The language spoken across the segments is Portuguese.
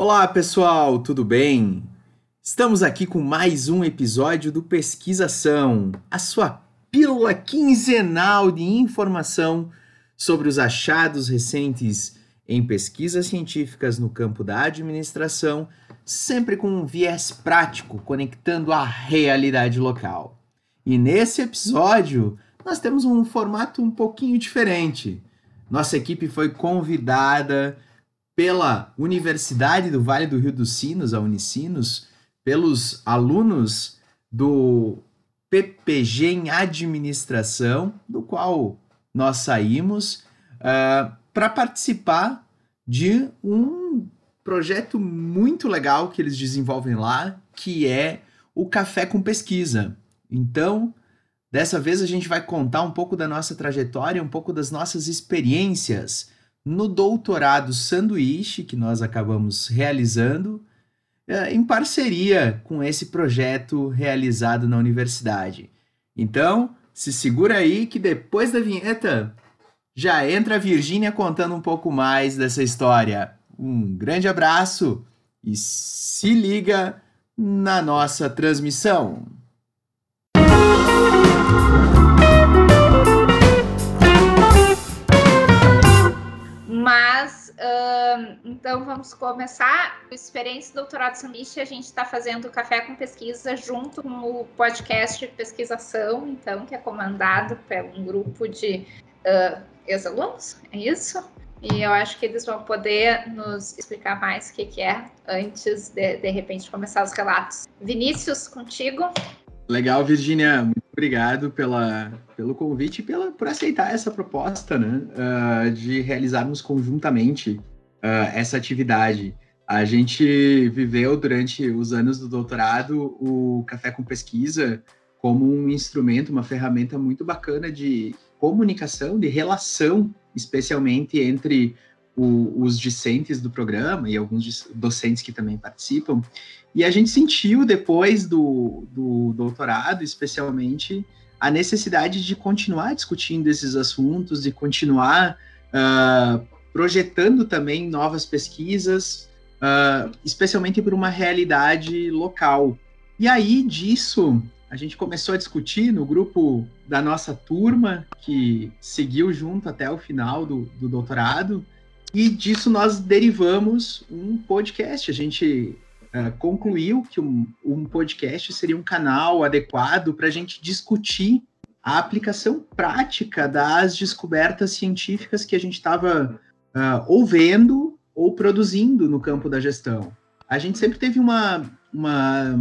Olá, pessoal, tudo bem? Estamos aqui com mais um episódio do Pesquisação, a sua pílula quinzenal de informação sobre os achados recentes em pesquisas científicas no campo da administração, sempre com um viés prático, conectando a realidade local. E nesse episódio, nós temos um formato um pouquinho diferente. Nossa equipe foi convidada pela Universidade do Vale do Rio dos Sinos, a Unicinos, pelos alunos do PPG em Administração, do qual nós saímos, uh, para participar de um projeto muito legal que eles desenvolvem lá, que é o Café com Pesquisa. Então, dessa vez a gente vai contar um pouco da nossa trajetória, um pouco das nossas experiências no doutorado sanduíche que nós acabamos realizando é, em parceria com esse projeto realizado na universidade. Então, se segura aí que depois da vinheta já entra a Virgínia contando um pouco mais dessa história. Um grande abraço e se liga na nossa transmissão. Mas, uh, então vamos começar. O Experiência Doutorado Sanduíche, a gente está fazendo Café com Pesquisa junto com o podcast pesquisação, então, que é comandado por um grupo de uh, ex-alunos, é isso? E eu acho que eles vão poder nos explicar mais o que, que é antes de, de repente, começar os relatos. Vinícius, contigo. Legal, Virginia. Muito obrigado pela, pelo convite e pela, por aceitar essa proposta né, uh, de realizarmos conjuntamente uh, essa atividade. A gente viveu durante os anos do doutorado o Café com Pesquisa como um instrumento, uma ferramenta muito bacana de comunicação, de relação, especialmente entre o, os discentes do programa e alguns docentes que também participam. E a gente sentiu depois do, do doutorado, especialmente, a necessidade de continuar discutindo esses assuntos, de continuar uh, projetando também novas pesquisas, uh, especialmente por uma realidade local. E aí disso a gente começou a discutir no grupo da nossa turma, que seguiu junto até o final do, do doutorado, e disso nós derivamos um podcast. A gente uh, concluiu que um, um, podcast seria um canal adequado para a gente discutir a aplicação prática das descobertas científicas que a gente estava uh, ou vendo ou produzindo no campo da gestão. A gente sempre teve uma, uma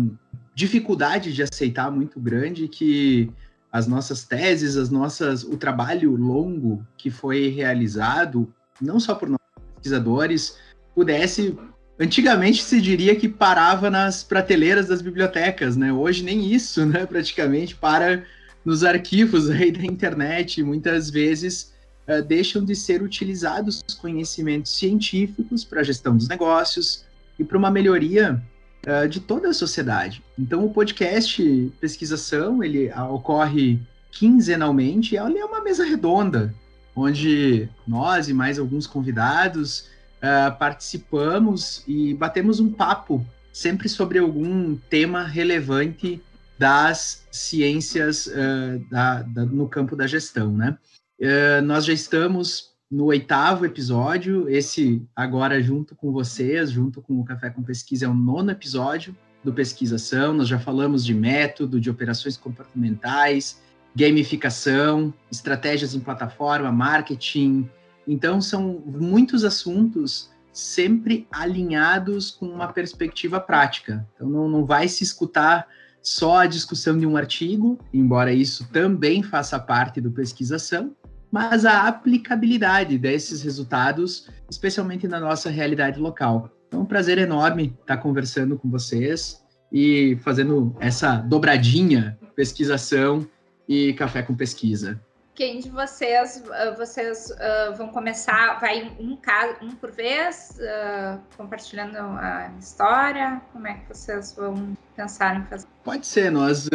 dificuldade de aceitar muito grande que as nossas teses, as nossas, o trabalho longo que foi realizado, não só por pesquisadores pudesse. Antigamente se diria que parava nas prateleiras das bibliotecas, né? Hoje nem isso, né? Praticamente para nos arquivos aí da internet. Muitas vezes uh, deixam de ser utilizados os conhecimentos científicos para a gestão dos negócios e para uma melhoria uh, de toda a sociedade. Então, o podcast Pesquisação ele uh, ocorre quinzenalmente. Ele é uma mesa redonda onde nós e mais alguns convidados uh, participamos e batemos um papo sempre sobre algum tema relevante das ciências uh, da, da, no campo da gestão, né? Uh, nós já estamos no oitavo episódio, esse agora junto com vocês, junto com o Café com Pesquisa, é o nono episódio do Pesquisação. Nós já falamos de método, de operações comportamentais, gamificação, estratégias em plataforma, marketing. Então, são muitos assuntos sempre alinhados com uma perspectiva prática. Então, não, não vai se escutar só a discussão de um artigo, embora isso também faça parte do pesquisação, mas a aplicabilidade desses resultados, especialmente na nossa realidade local. Então, é um prazer enorme estar conversando com vocês e fazendo essa dobradinha pesquisação e café com pesquisa. Quem de vocês ah, vocês uh, vão começar, vai um caso, um por vez, uh, compartilhando a história? Como é que vocês vão pensar em fazer? Pode ser, nós.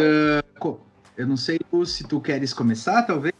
eu não sei se tu queres começar, talvez.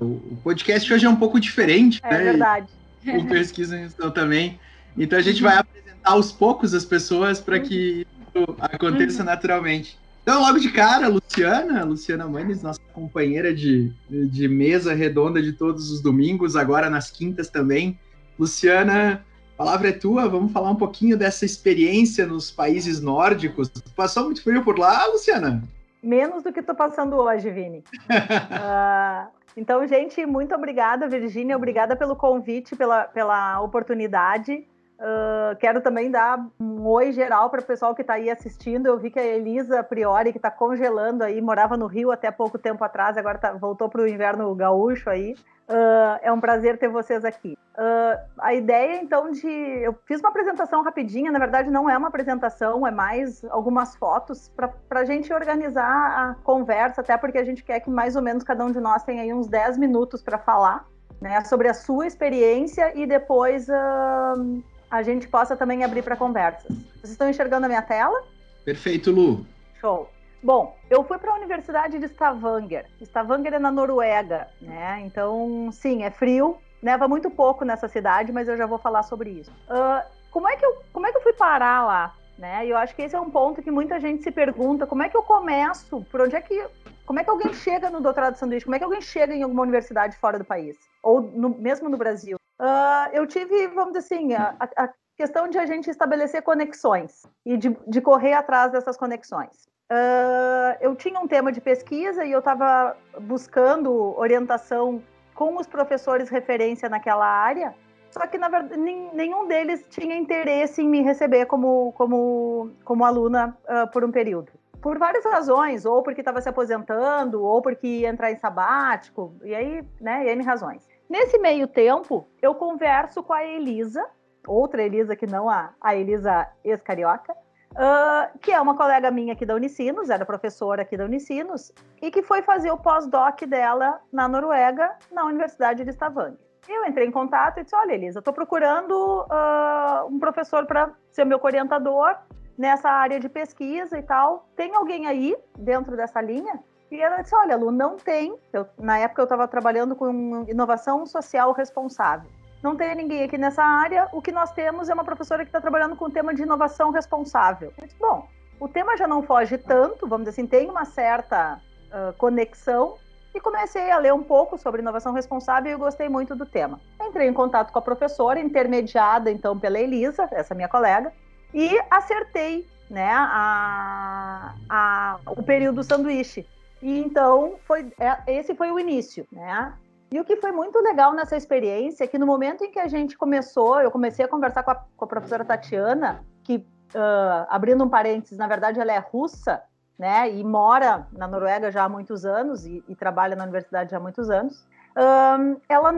o podcast hoje é um pouco diferente, é né? É verdade. O pesquisa então também. Então a gente vai apresentar apresentar aos poucos as pessoas para que isso aconteça uhum. naturalmente. Então, logo de cara, a Luciana, Luciana Manes, nossa companheira de, de mesa redonda de todos os domingos, agora nas quintas também. Luciana, a palavra é tua, vamos falar um pouquinho dessa experiência nos países nórdicos. Passou muito frio por lá, Luciana? Menos do que estou passando hoje, Vini. uh, então, gente, muito obrigada, Virgínia, obrigada pelo convite, pela, pela oportunidade. Uh, quero também dar um oi geral para o pessoal que está aí assistindo. Eu vi que a Elisa Priori, que está congelando aí, morava no Rio até pouco tempo atrás, agora tá, voltou para o inverno gaúcho aí. Uh, é um prazer ter vocês aqui. Uh, a ideia, então, de. Eu fiz uma apresentação rapidinha, na verdade, não é uma apresentação, é mais algumas fotos para a gente organizar a conversa, até porque a gente quer que mais ou menos cada um de nós tenha aí uns 10 minutos para falar. Né, sobre a sua experiência e depois uh, a gente possa também abrir para conversas. Vocês estão enxergando a minha tela? Perfeito, Lu. Show. Bom, eu fui para a Universidade de Stavanger. Stavanger é na Noruega, né? Então, sim, é frio, neva muito pouco nessa cidade, mas eu já vou falar sobre isso. Uh, como, é que eu, como é que eu fui parar lá? Né? E eu acho que esse é um ponto que muita gente se pergunta: como é que eu começo? Por onde é que. Como é que alguém chega no doutorado de sanduíche? Como é que alguém chega em alguma universidade fora do país? Ou no, mesmo no Brasil? Uh, eu tive, vamos dizer assim, a, a, questão de a gente estabelecer conexões e de, de correr atrás dessas conexões. Uh, eu tinha um tema de pesquisa e eu estava buscando orientação com os professores referência naquela área, só que na verdade nenhum deles tinha interesse em me receber como, como, como aluna uh, por um período. Por várias razões, ou porque estava se aposentando, ou porque ia entrar em sabático, e aí, né, N razões. Nesse meio tempo, eu converso com a Elisa, outra Elisa que não a, a Elisa ex-carioca, uh, que é uma colega minha aqui da Unicinos, era professora aqui da Unicinos, e que foi fazer o pós-doc dela na Noruega, na Universidade de Stavanger. Eu entrei em contato e disse: Olha, Elisa, estou procurando uh, um professor para ser meu orientador nessa área de pesquisa e tal. Tem alguém aí dentro dessa linha? E ela disse: Olha, Lu, não tem. Eu, na época eu estava trabalhando com inovação social responsável. Não tem ninguém aqui nessa área. O que nós temos é uma professora que está trabalhando com o tema de inovação responsável. Disse, Bom, o tema já não foge tanto, vamos dizer assim, tem uma certa uh, conexão. E comecei a ler um pouco sobre inovação responsável e gostei muito do tema. Entrei em contato com a professora, intermediada então pela Elisa, essa minha colega, e acertei né, a, a, o período do sanduíche. E então foi é, esse foi o início, né? E o que foi muito legal nessa experiência é que no momento em que a gente começou, eu comecei a conversar com a, com a professora Tatiana, que uh, abrindo um parênteses, na verdade ela é russa, né? E mora na Noruega já há muitos anos e, e trabalha na universidade já há muitos anos. Um, ela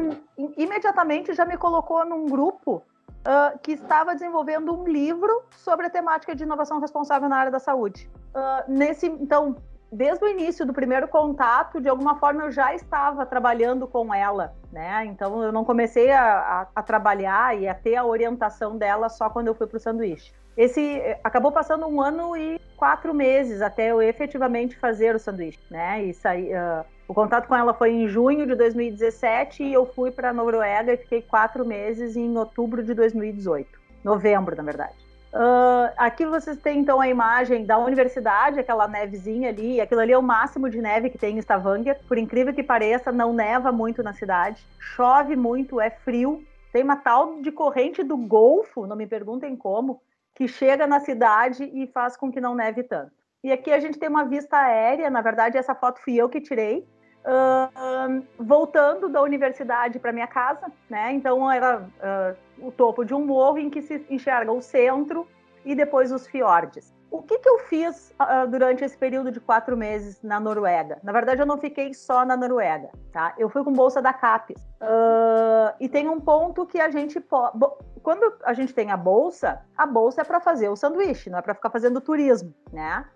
imediatamente já me colocou num grupo uh, que estava desenvolvendo um livro sobre a temática de inovação responsável na área da saúde. Uh, nesse, então, desde o início do primeiro contato, de alguma forma eu já estava trabalhando com ela, né? Então eu não comecei a, a, a trabalhar e a ter a orientação dela só quando eu fui para o sanduíche. Esse acabou passando um ano e quatro meses até eu efetivamente fazer o sanduíche, né? E sair, uh, o contato com ela foi em junho de 2017 e eu fui para a Noruega e fiquei quatro meses em outubro de 2018, novembro, na verdade. Uh, aqui vocês têm então a imagem da universidade, aquela nevezinha ali. Aquilo ali é o máximo de neve que tem em Stavanger. Por incrível que pareça, não neva muito na cidade. Chove muito, é frio. Tem uma tal de corrente do Golfo, não me perguntem como, que chega na cidade e faz com que não neve tanto. E aqui a gente tem uma vista aérea. Na verdade, essa foto fui eu que tirei. Uh, voltando da universidade para minha casa, né? Então era uh, o topo de um morro em que se enxerga o centro e depois os fiordes. O que, que eu fiz uh, durante esse período de quatro meses na Noruega? Na verdade, eu não fiquei só na Noruega, tá? Eu fui com bolsa da CAPES. e tem um ponto que a gente pode. Quando a gente tem a bolsa, a bolsa é para fazer o sanduíche, não é para ficar fazendo turismo, né?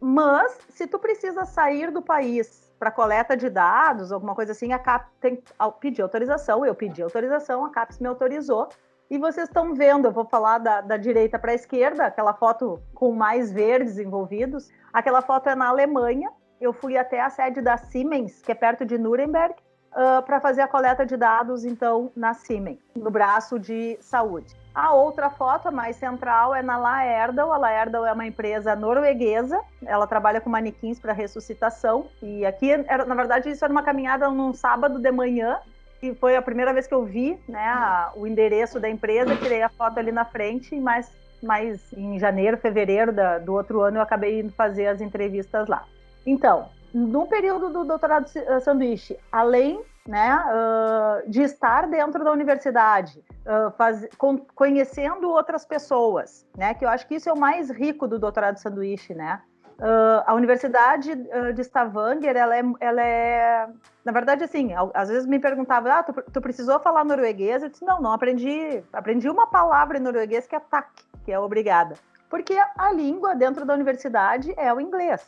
mas se tu precisa sair do país para coleta de dados, alguma coisa assim, a CAP tem pedir autorização, eu pedi autorização, a CAPES me autorizou. E vocês estão vendo, eu vou falar da, da direita para a esquerda, aquela foto com mais verdes envolvidos. Aquela foto é na Alemanha. Eu fui até a sede da Siemens, que é perto de Nuremberg, uh, para fazer a coleta de dados, então, na Siemens, no braço de saúde. A outra foto, mais central, é na Laerdal. A Laerdal é uma empresa norueguesa. Ela trabalha com manequins para ressuscitação. E aqui, era, na verdade, isso era uma caminhada num sábado de manhã. E foi a primeira vez que eu vi né, a, o endereço da empresa. Tirei a foto ali na frente. Mas, mas em janeiro, fevereiro da, do outro ano, eu acabei indo fazer as entrevistas lá. Então, no período do doutorado sanduíche, além né, uh, de estar dentro da universidade, uh, faz, com, conhecendo outras pessoas, né, que eu acho que isso é o mais rico do doutorado sanduíche, né. Uh, a Universidade de Stavanger, ela é, ela é, na verdade, assim, às vezes me perguntava, ah, tu, tu, precisou falar norueguês? Eu disse, não, não, aprendi, aprendi uma palavra em norueguês que é tak, que é obrigada. Porque a língua dentro da universidade é o inglês.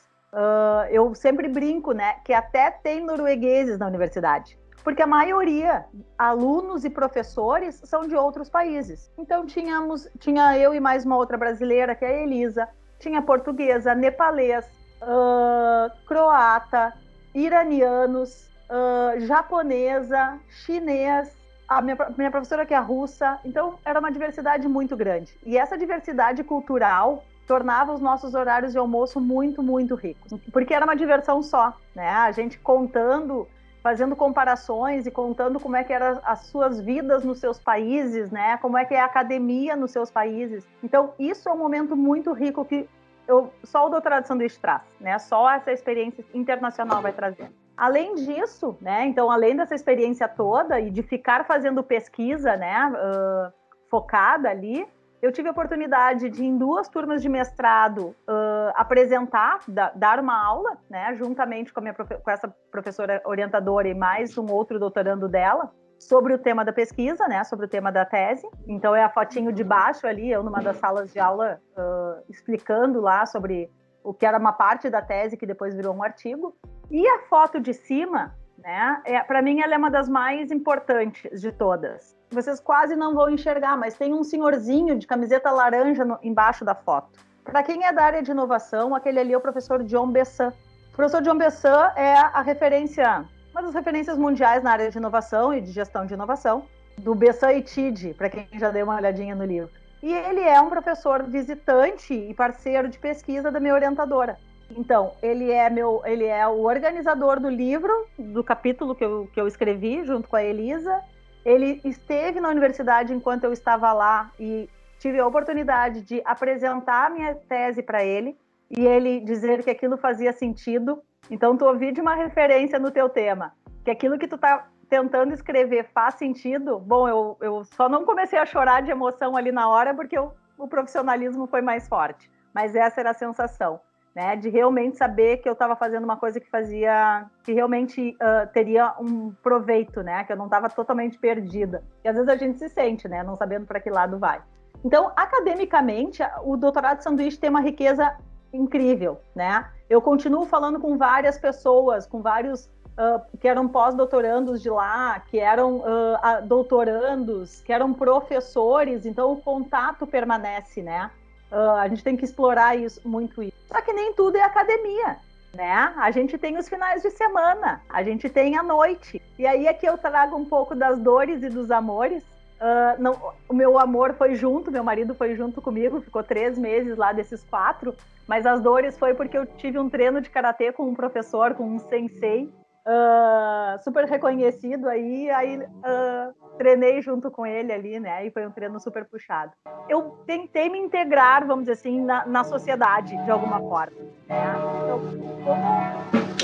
Eu sempre brinco, né, que até tem noruegueses na universidade porque a maioria, alunos e professores, são de outros países. Então tínhamos, tinha eu e mais uma outra brasileira, que é a Elisa, tinha portuguesa, nepalês, uh, croata, iranianos, uh, japonesa, chinês, a minha, minha professora que é russa. Então era uma diversidade muito grande. E essa diversidade cultural tornava os nossos horários de almoço muito, muito ricos, porque era uma diversão só, né? A gente contando fazendo comparações e contando como é que eram as suas vidas nos seus países, né? Como é que é a academia nos seus países. Então, isso é um momento muito rico que eu, só o doutorado de sanduíche traz, né? Só essa experiência internacional vai trazer. Além disso, né? Então, além dessa experiência toda e de ficar fazendo pesquisa, né? Uh, focada ali, eu tive a oportunidade de, em duas turmas de mestrado, uh, apresentar, da, dar uma aula, né, juntamente com, minha, com essa professora orientadora e mais um outro doutorando dela, sobre o tema da pesquisa, né, sobre o tema da tese. Então é a fotinho de baixo ali, eu numa das salas de aula uh, explicando lá sobre o que era uma parte da tese que depois virou um artigo. E a foto de cima, né, é, para mim ela é uma das mais importantes de todas, vocês quase não vão enxergar, mas tem um senhorzinho de camiseta laranja no, embaixo da foto. Para quem é da área de inovação, aquele ali é o professor John Bessan. O professor John Bessan é a referência, uma das referências mundiais na área de inovação e de gestão de inovação, do Bessan e TID, para quem já deu uma olhadinha no livro. E ele é um professor visitante e parceiro de pesquisa da minha orientadora. Então, ele é meu, ele é o organizador do livro, do capítulo que eu, que eu escrevi junto com a Elisa, ele esteve na universidade enquanto eu estava lá e tive a oportunidade de apresentar a minha tese para ele e ele dizer que aquilo fazia sentido. Então, tu ouvi de uma referência no teu tema, que aquilo que tu tá tentando escrever faz sentido. Bom, eu, eu só não comecei a chorar de emoção ali na hora porque eu, o profissionalismo foi mais forte. Mas essa era a sensação né? De realmente saber que eu estava fazendo uma coisa que fazia, que realmente uh, teria um proveito, né? Que eu não estava totalmente perdida. E às vezes a gente se sente, né? Não sabendo para que lado vai. Então, academicamente, o doutorado de sanduíche tem uma riqueza incrível, né? Eu continuo falando com várias pessoas, com vários Uh, que eram pós-doutorandos de lá, que eram uh, doutorandos, que eram professores, então o contato permanece, né? Uh, a gente tem que explorar isso, muito isso. Só que nem tudo é academia. Né? A gente tem os finais de semana, a gente tem a noite. E aí é que eu trago um pouco das dores e dos amores. Uh, não, o meu amor foi junto, meu marido foi junto comigo, ficou três meses lá desses quatro. Mas as dores foi porque eu tive um treino de karatê com um professor, com um sensei, uh, super reconhecido aí, aí uh, treinei junto com ele ali, né? E foi um treino super puxado. Eu tentei me integrar, vamos dizer assim, na, na sociedade de alguma forma. Né? Então, como,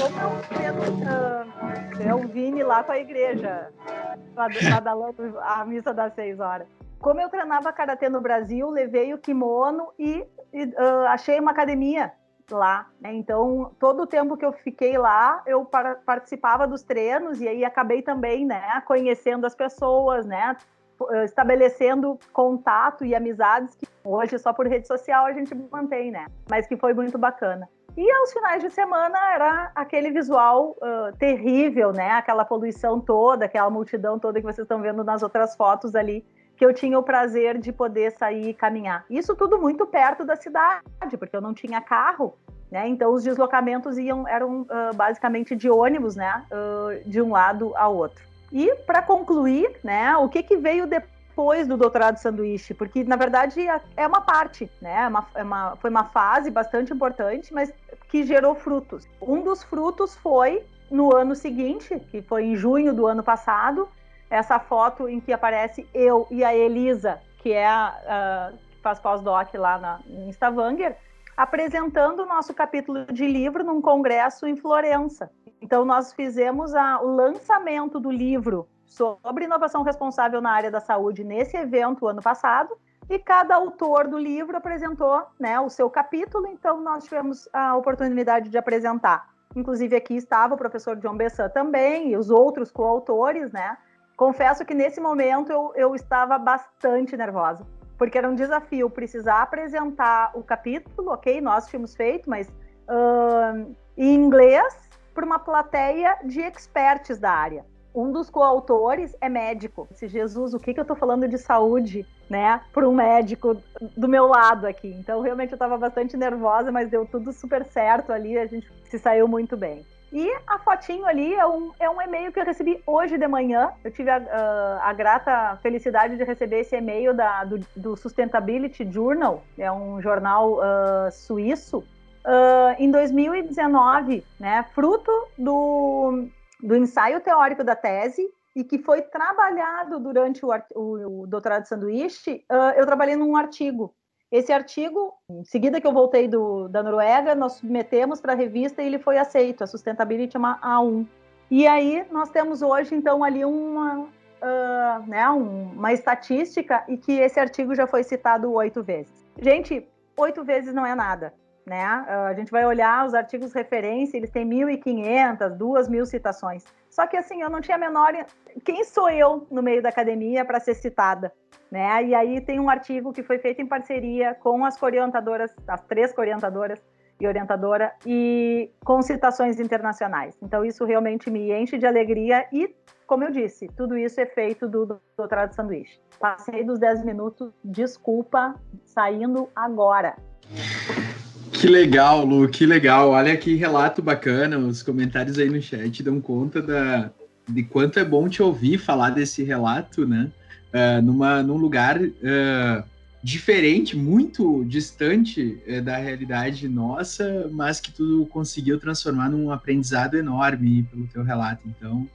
como eu treino uh, é o Vini lá com a igreja, badalando a missa das seis horas. Como eu treinava karatê no Brasil, levei o kimono e, e uh, achei uma academia lá. Né? Então, todo o tempo que eu fiquei lá, eu para, participava dos treinos e aí acabei também, né, conhecendo as pessoas, né, eh, estabelecendo contato e amizades que hoje só por rede social a gente mantém, né? Mas que foi muito bacana. E aos finais de semana era aquele visual uh, terrível, né? Aquela poluição toda, aquela multidão toda que vocês estão vendo nas outras fotos ali que eu tinha o prazer de poder sair e caminhar. Isso tudo muito perto da cidade, porque eu não tinha carro, né? Então os deslocamentos iam eram uh, basicamente de ônibus, né? Uh, de um lado ao outro. E para concluir, né? O que, que veio depois do doutorado sanduíche, porque na verdade é uma parte, né? É uma, é uma, foi uma fase bastante importante, mas que gerou frutos. Um dos frutos foi no ano seguinte, que foi em junho do ano passado, essa foto em que aparece eu e a Elisa, que é a, a que faz pós-doc lá na, em Stavanger, apresentando o nosso capítulo de livro num congresso em Florença. Então, nós fizemos a, o lançamento do livro sobre inovação responsável na área da saúde nesse evento ano passado, e cada autor do livro apresentou né, o seu capítulo, então nós tivemos a oportunidade de apresentar. Inclusive, aqui estava o professor John Bessan também, e os outros coautores, né? Confesso que nesse momento eu, eu estava bastante nervosa, porque era um desafio precisar apresentar o capítulo, ok? Nós tínhamos feito, mas em inglês para uma plateia de experts da área. Um dos coautores é médico. Se Jesus, o que, que eu estou falando de saúde, né, para um médico do meu lado aqui. Então, realmente eu estava bastante nervosa, mas deu tudo super certo ali, a gente se saiu muito bem. E a fotinho ali é um, é um e-mail que eu recebi hoje de manhã. Eu tive a, a, a grata felicidade de receber esse e-mail da, do, do, Sustainability Journal, é um jornal uh, suíço, uh, em 2019, né, fruto do, do ensaio teórico da tese e que foi trabalhado durante o, o, o doutorado de sanduíche, uh, eu trabalhei num artigo. Esse artigo, em seguida que eu voltei do, da Noruega, nós submetemos para a revista e ele foi aceito. A Sustentability é uma A1. E aí nós temos hoje, então, ali uma, uh, né, um, uma estatística e que esse artigo já foi citado oito vezes. Gente, oito vezes não é nada né? Ah, a gente vai olhar os artigos referência, eles têm 1.500, 2.000 citações. Só que assim, eu não tinha a menor. Quem sou eu no meio da academia para ser citada? Né? E aí tem um artigo que foi feito em parceria com as orientadoras, as três orientadoras e orientadora, e com citações internacionais. Então, isso realmente me enche de alegria e, como eu disse, tudo isso é feito do doutorado de sanduíche. Passei dos 10 minutos, desculpa, saindo agora. Que legal, Lu, que legal. Olha que relato bacana. Os comentários aí no chat dão conta da, de quanto é bom te ouvir falar desse relato, né? Uh, numa, num lugar uh, diferente, muito distante uh, da realidade nossa, mas que tu conseguiu transformar num aprendizado enorme pelo teu relato. Então,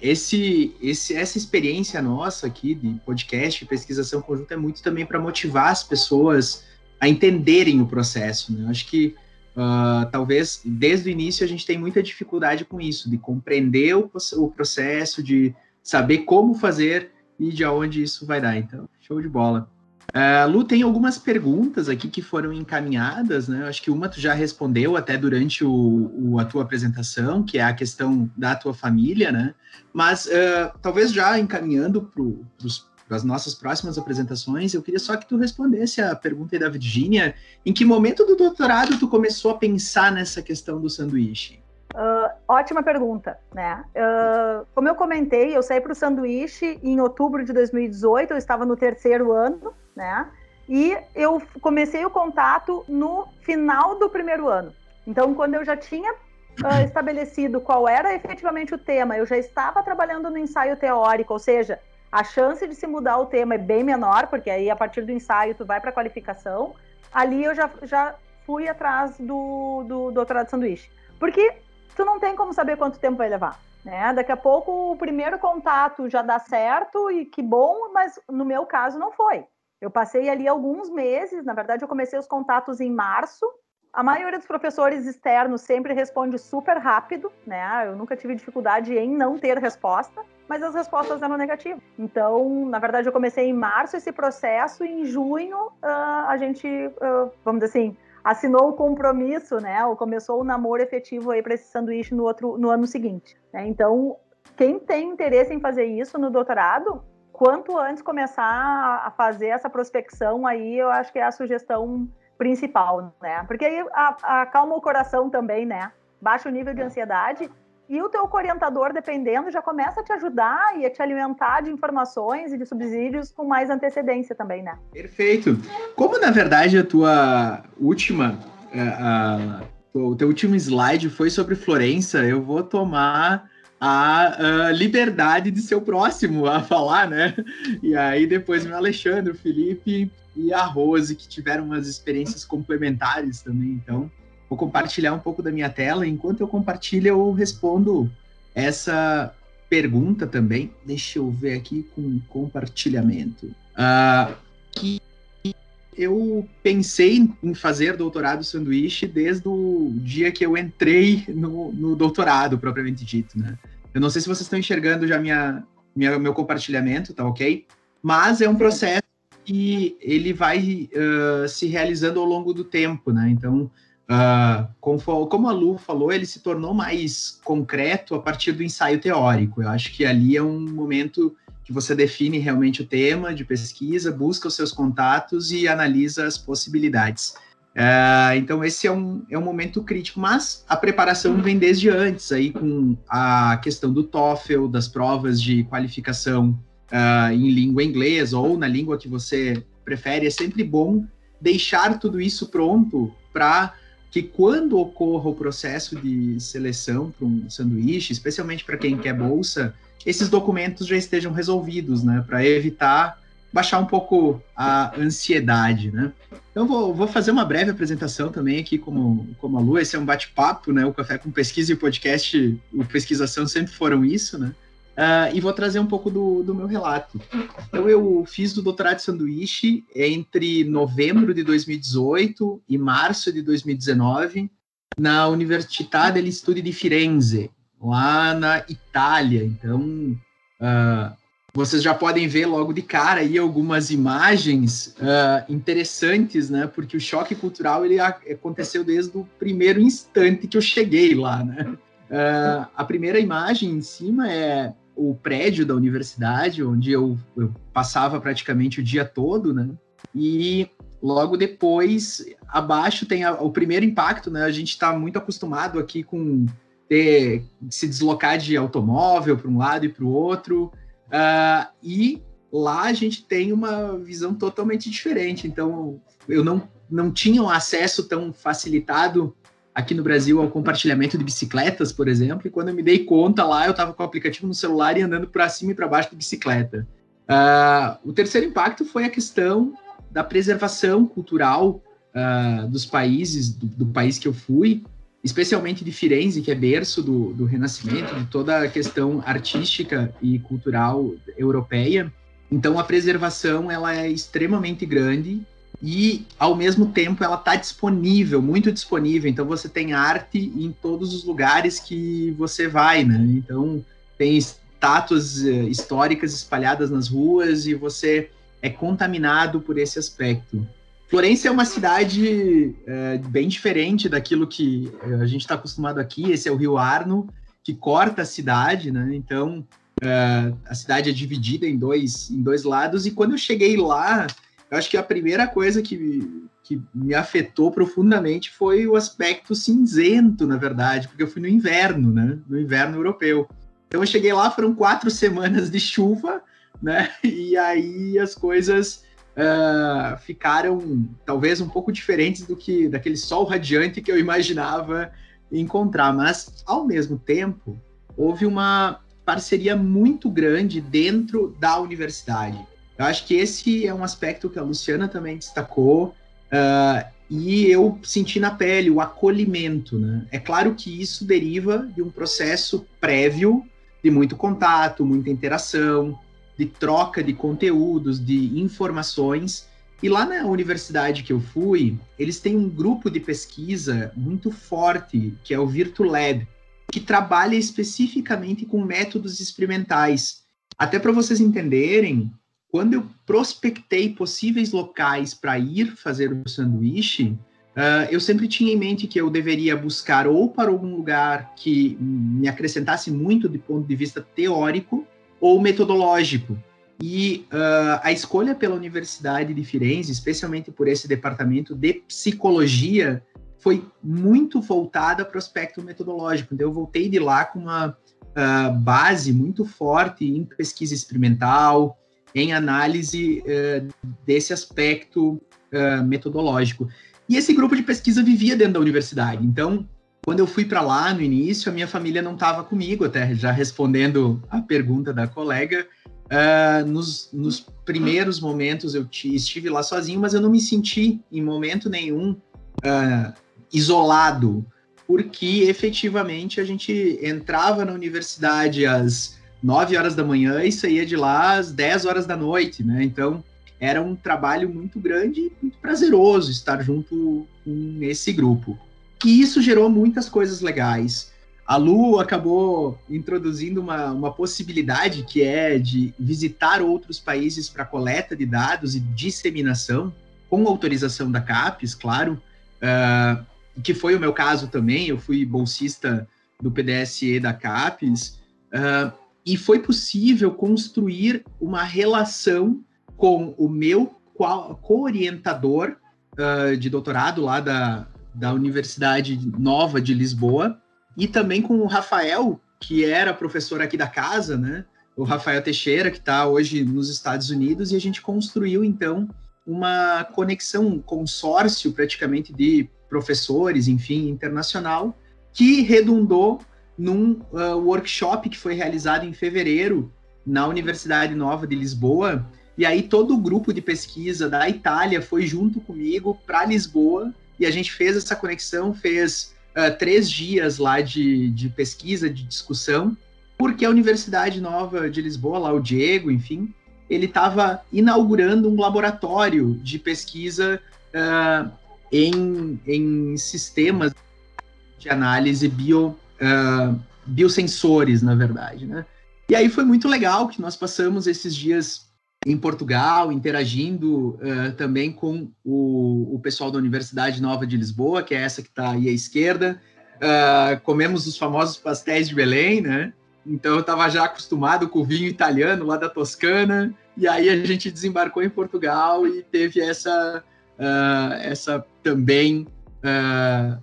esse, esse, essa experiência nossa aqui de podcast, pesquisação conjunta, é muito também para motivar as pessoas a entenderem o processo. Né? Acho que uh, talvez desde o início a gente tem muita dificuldade com isso, de compreender o, o processo, de saber como fazer e de onde isso vai dar. Então, show de bola. Uh, Lu, tem algumas perguntas aqui que foram encaminhadas, né? Acho que uma tu já respondeu até durante o, o a tua apresentação, que é a questão da tua família, né? Mas uh, talvez já encaminhando para os para as nossas próximas apresentações, eu queria só que tu respondesse a pergunta aí da Virgínia, em que momento do doutorado tu começou a pensar nessa questão do sanduíche? Uh, ótima pergunta, né? Uh, como eu comentei, eu saí para o sanduíche em outubro de 2018, eu estava no terceiro ano, né? E eu comecei o contato no final do primeiro ano. Então, quando eu já tinha uh, estabelecido qual era efetivamente o tema, eu já estava trabalhando no ensaio teórico, ou seja, a chance de se mudar o tema é bem menor, porque aí a partir do ensaio tu vai para a qualificação. Ali eu já, já fui atrás do, do doutorado de sanduíche. Porque tu não tem como saber quanto tempo vai levar. Né? Daqui a pouco o primeiro contato já dá certo e que bom, mas no meu caso não foi. Eu passei ali alguns meses, na verdade eu comecei os contatos em março. A maioria dos professores externos sempre responde super rápido, né? Eu nunca tive dificuldade em não ter resposta mas as respostas eram negativas. Então, na verdade, eu comecei em março esse processo e em junho uh, a gente, uh, vamos dizer assim, assinou o compromisso, né? Ou começou o namoro efetivo aí para esse sanduíche no outro, no ano seguinte. Né? Então, quem tem interesse em fazer isso no doutorado, quanto antes começar a fazer essa prospecção aí, eu acho que é a sugestão principal, né? Porque aí acalma o coração também, né? Baixa o nível de ansiedade e o teu orientador, dependendo, já começa a te ajudar e a te alimentar de informações e de subsídios com mais antecedência também, né? Perfeito. Como, na verdade, a tua última... É, a, o teu último slide foi sobre Florença, eu vou tomar a, a, liberdade de ser o próximo a falar, né? E aí depois o Alexandre, o Felipe e a Rose, que tiveram umas experiências complementares também. Então, vou compartilhar um pouco da minha tela. Enquanto eu compartilho, eu respondo essa pergunta também. Deixa eu ver aqui com compartilhamento. Uh, que eu pensei em fazer doutorado sanduíche desde o dia que eu entrei no, no doutorado, propriamente dito, né? Eu não sei se vocês estão enxergando já minha, minha, meu compartilhamento, tá ok? Mas é um processo que ele vai uh, se realizando ao longo do tempo, né? Então, uh, como, como a Lu falou, ele se tornou mais concreto a partir do ensaio teórico. Eu acho que ali é um momento que você define realmente o tema de pesquisa, busca os seus contatos e analisa as possibilidades. Uh, então esse é um, é um momento crítico, mas a preparação vem desde antes, aí com a questão do TOEFL, das provas de qualificação uh, em língua inglesa ou na língua que você prefere, é sempre bom deixar tudo isso pronto para que quando ocorra o processo de seleção para um sanduíche, especialmente para quem quer bolsa, esses documentos já estejam resolvidos, né? Para evitar baixar um pouco a ansiedade, né? Então vou, vou, fazer uma breve apresentação também aqui como, como a Lu, esse é um bate-papo, né? O Café com Pesquisa e o podcast, o Pesquisação sempre foram isso, né? Uh, e vou trazer um pouco do, do meu relato. Então eu fiz o doutorado de sanduíche entre novembro de 2018 e março de 2019 na Università degli Studi di Firenze, lá na Itália. Então, uh, vocês já podem ver logo de cara aí algumas imagens uh, interessantes, né? Porque o choque cultural ele aconteceu desde o primeiro instante que eu cheguei lá, né? A primeira imagem em cima é o prédio da universidade, onde eu, eu passava praticamente o dia todo, né? E logo depois, abaixo tem a, o primeiro impacto, né? A gente está muito acostumado aqui com ter, se deslocar de automóvel para um lado e para o outro. Uh, e lá a gente tem uma visão totalmente diferente. Então, eu não, não tinha um acesso tão facilitado aqui no Brasil ao compartilhamento de bicicletas, por exemplo. E quando eu me dei conta lá, eu estava com o aplicativo no celular e andando para cima e para baixo de bicicleta. Uh, o terceiro impacto foi a questão da preservação cultural uh, dos países, do, do país que eu fui, especialmente de Firenze, que é berço do, do Renascimento, de toda a questão artística e cultural europeia. Então, a preservação ela é extremamente grande e, ao mesmo tempo, ela está disponível, muito disponível. Então, você tem arte em todos os lugares que você vai, né? Então, tem estátuas eh, históricas espalhadas nas ruas e você é contaminado por esse aspecto. Florença é uma cidade é, bem diferente daquilo que é, a gente está acostumado aqui. Esse é o Rio Arno, que corta a cidade, né? Então, é, a cidade é dividida em dois, em dois lados. E quando eu cheguei lá, eu acho que a primeira coisa que, que me afetou profundamente foi o aspecto cinzento, na verdade, porque eu fui no inverno, né? No inverno europeu. Então, eu cheguei lá, foram quatro semanas de chuva, né? E aí as coisas uh, ficaram talvez um pouco diferentes do que daquele sol radiante que eu imaginava encontrar, mas ao mesmo tempo houve uma parceria muito grande dentro da universidade. Eu acho que esse é um aspecto que a Luciana também destacou uh, e eu senti na pele o acolhimento. Né? É claro que isso deriva de um processo prévio de muito contato, muita interação, de troca de conteúdos, de informações. E lá na universidade que eu fui, eles têm um grupo de pesquisa muito forte, que é o VirtuLab, que trabalha especificamente com métodos experimentais. Até para vocês entenderem, quando eu prospectei possíveis locais para ir fazer o sanduíche, uh, eu sempre tinha em mente que eu deveria buscar ou para algum lugar que me acrescentasse muito do ponto de vista teórico, ou metodológico. E uh, a escolha pela Universidade de Firenze, especialmente por esse departamento de psicologia, foi muito voltada para o aspecto metodológico. Então, eu voltei de lá com uma uh, base muito forte em pesquisa experimental, em análise uh, desse aspecto metodológico. E esse grupo de pesquisa vivia dentro da universidade. Então, quando eu fui para lá no início, a minha família não estava comigo, até já respondendo a pergunta da colega. Uh, nos, nos, primeiros momentos eu estive lá sozinho, mas eu não me senti em momento nenhum uh, isolado, porque efetivamente a gente entrava na universidade às 9 horas da manhã e saía de lá às 10 horas da noite, né? Então era um trabalho muito grande e muito prazeroso estar junto com esse grupo. E isso gerou muitas coisas legais. A Lu acabou introduzindo uma, uma possibilidade que é de visitar outros países para coleta de dados e disseminação, com autorização da CAPES, claro, uh, que foi o meu caso também. Eu fui bolsista do PDSE da CAPES, uh, e foi possível construir uma relação com o meu co-orientador uh, de doutorado lá da, da Universidade Nova de Lisboa, e também com o Rafael, que era professor aqui da casa, né? O Rafael Teixeira, que está hoje nos Estados Unidos, e a gente construiu, então, uma conexão, um consórcio praticamente de professores, enfim, internacional, que redundou num uh, workshop que foi realizado em fevereiro na Universidade Nova de Lisboa. E aí todo o grupo de pesquisa da Itália foi junto comigo para Lisboa e a gente fez essa conexão, fez uh, três dias lá de, de pesquisa, de discussão, porque a Universidade Nova de Lisboa, lá o Diego, enfim, ele estava inaugurando um laboratório de pesquisa uh, em, em sistemas de análise bio, uh, biosensores, na verdade, né? E aí foi muito legal que nós passamos esses dias em Portugal, interagindo uh, também com o, o, pessoal da Universidade Nova de Lisboa, que é essa que está aí à esquerda. Uh, comemos os famosos pastéis de Belém, né? Então eu estava já acostumado com o vinho italiano lá da Toscana, e aí a gente desembarcou em Portugal e teve essa, uh, essa também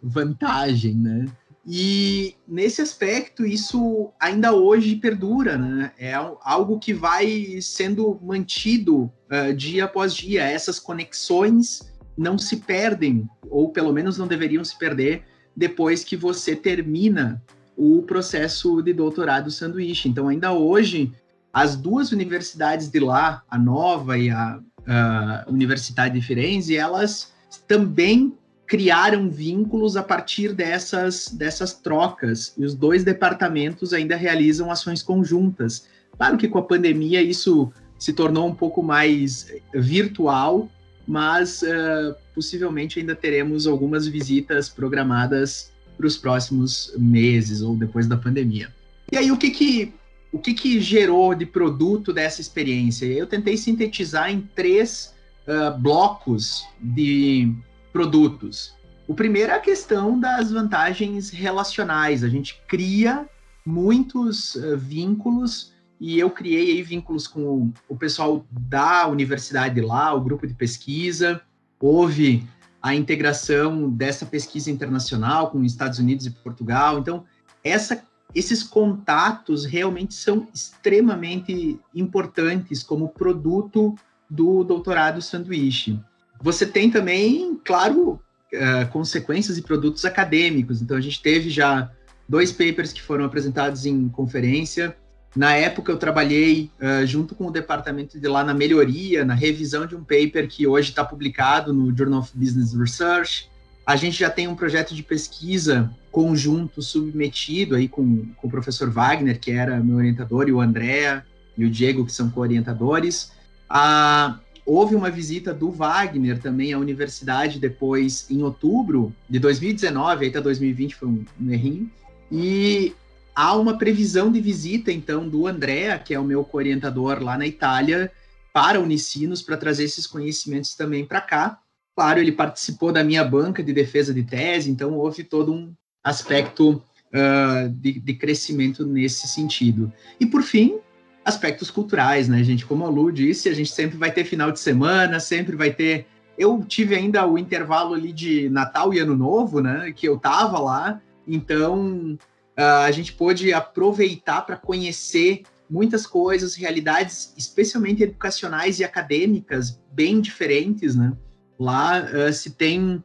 vantagem, né? E nesse aspecto, isso ainda hoje perdura, né? É algo que vai sendo mantido uh, dia após dia. Essas conexões não se perdem, ou pelo menos não deveriam se perder, depois que você termina o processo de doutorado sanduíche. Então, ainda hoje, as duas universidades de lá, a Nova e a, a Universidade de Firenze, elas também criaram vínculos a partir dessas, dessas trocas, e os dois departamentos ainda realizam ações conjuntas. Claro que com a pandemia isso se tornou um pouco mais virtual, mas uh, possivelmente ainda teremos algumas visitas programadas para os próximos meses ou depois da pandemia. E aí, o que que, o que que gerou de produto dessa experiência? Eu tentei sintetizar em três uh, blocos de produtos. O primeiro é a questão das vantagens relacionais. A gente cria muitos uh, vínculos e eu criei aí vínculos com o pessoal da universidade lá, o grupo de pesquisa. Houve a integração dessa pesquisa internacional com os Estados Unidos e Portugal. Então, essa, esses contatos realmente são extremamente importantes como produto do doutorado sanduíche. Você tem também, claro, uh, consequências e produtos acadêmicos. Então, a gente teve já dois papers que foram apresentados em conferência. Na época, eu trabalhei uh, junto com o departamento de lá na melhoria, na revisão de um paper que hoje está publicado no Journal of Business Research. A gente já tem um projeto de pesquisa conjunto submetido aí com, com o professor Wagner, que era meu orientador, e o André e o Diego, que são co-orientadores. A, Houve uma visita do Wagner também à universidade depois, em outubro de 2019, aí até 2020 foi um, um errinho. E há uma previsão de visita, então, do André, que é o meu co-orientador lá na Itália, para Unicinos, para trazer esses conhecimentos também para cá. Claro, ele participou da minha banca de defesa de tese, então houve todo um aspecto uh, de, de, crescimento nesse sentido. E, por fim, aspectos culturais, né, gente? Como a Lu disse, a gente sempre vai ter final de semana, sempre vai ter. Eu tive ainda o intervalo ali de Natal e Ano Novo, né? Que eu tava lá, então a gente pôde aproveitar para conhecer muitas coisas, realidades, especialmente educacionais e acadêmicas, bem diferentes, né? Lá uh, se tem uh,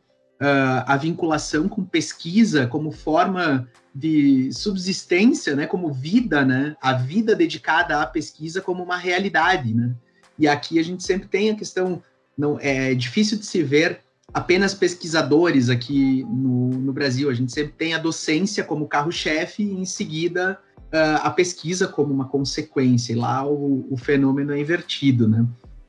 a vinculação com pesquisa como forma de subsistência, né, como vida, né, a vida dedicada à pesquisa como uma realidade, né. E aqui a gente sempre tem a questão, não é difícil de se ver apenas pesquisadores aqui no, no Brasil. A gente sempre tem a docência como carro-chefe e em seguida uh, a pesquisa como uma consequência. E lá o, o fenômeno é invertido, né.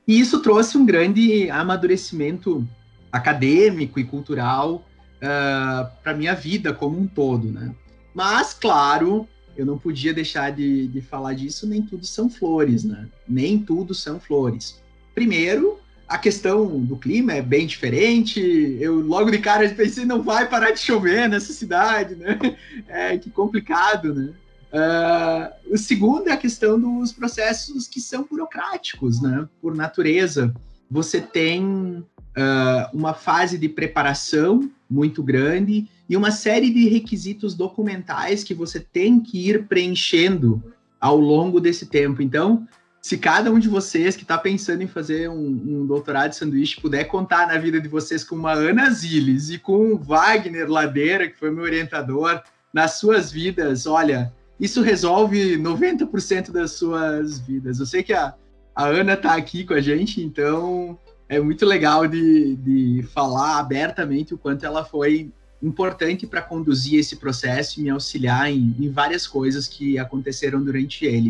E isso trouxe um grande amadurecimento acadêmico e cultural uh, ah, para minha vida como um todo, né? Mas, claro, eu não podia deixar de, de falar disso, nem tudo são flores, né? Nem tudo são flores. Primeiro, a questão do clima é bem diferente. Eu logo de cara pensei, não vai parar de chover nessa cidade, né? É que complicado, né? Uh, o segundo é a questão dos processos que são burocráticos, né? Por natureza. Você tem uh, uma fase de preparação muito grande e uma série de requisitos documentais que você tem que ir preenchendo ao longo desse tempo. Então, se cada um de vocês que está pensando em fazer um, um, doutorado de sanduíche puder contar na vida de vocês com uma Ana Ziles e com o Wagner Ladeira, que foi meu orientador, nas suas vidas, olha, isso resolve 90% das suas vidas. Eu sei que a, a Ana está aqui com a gente, então é muito legal de, de falar abertamente o quanto ela foi importante para conduzir esse processo e me auxiliar em, em, várias coisas que aconteceram durante ele.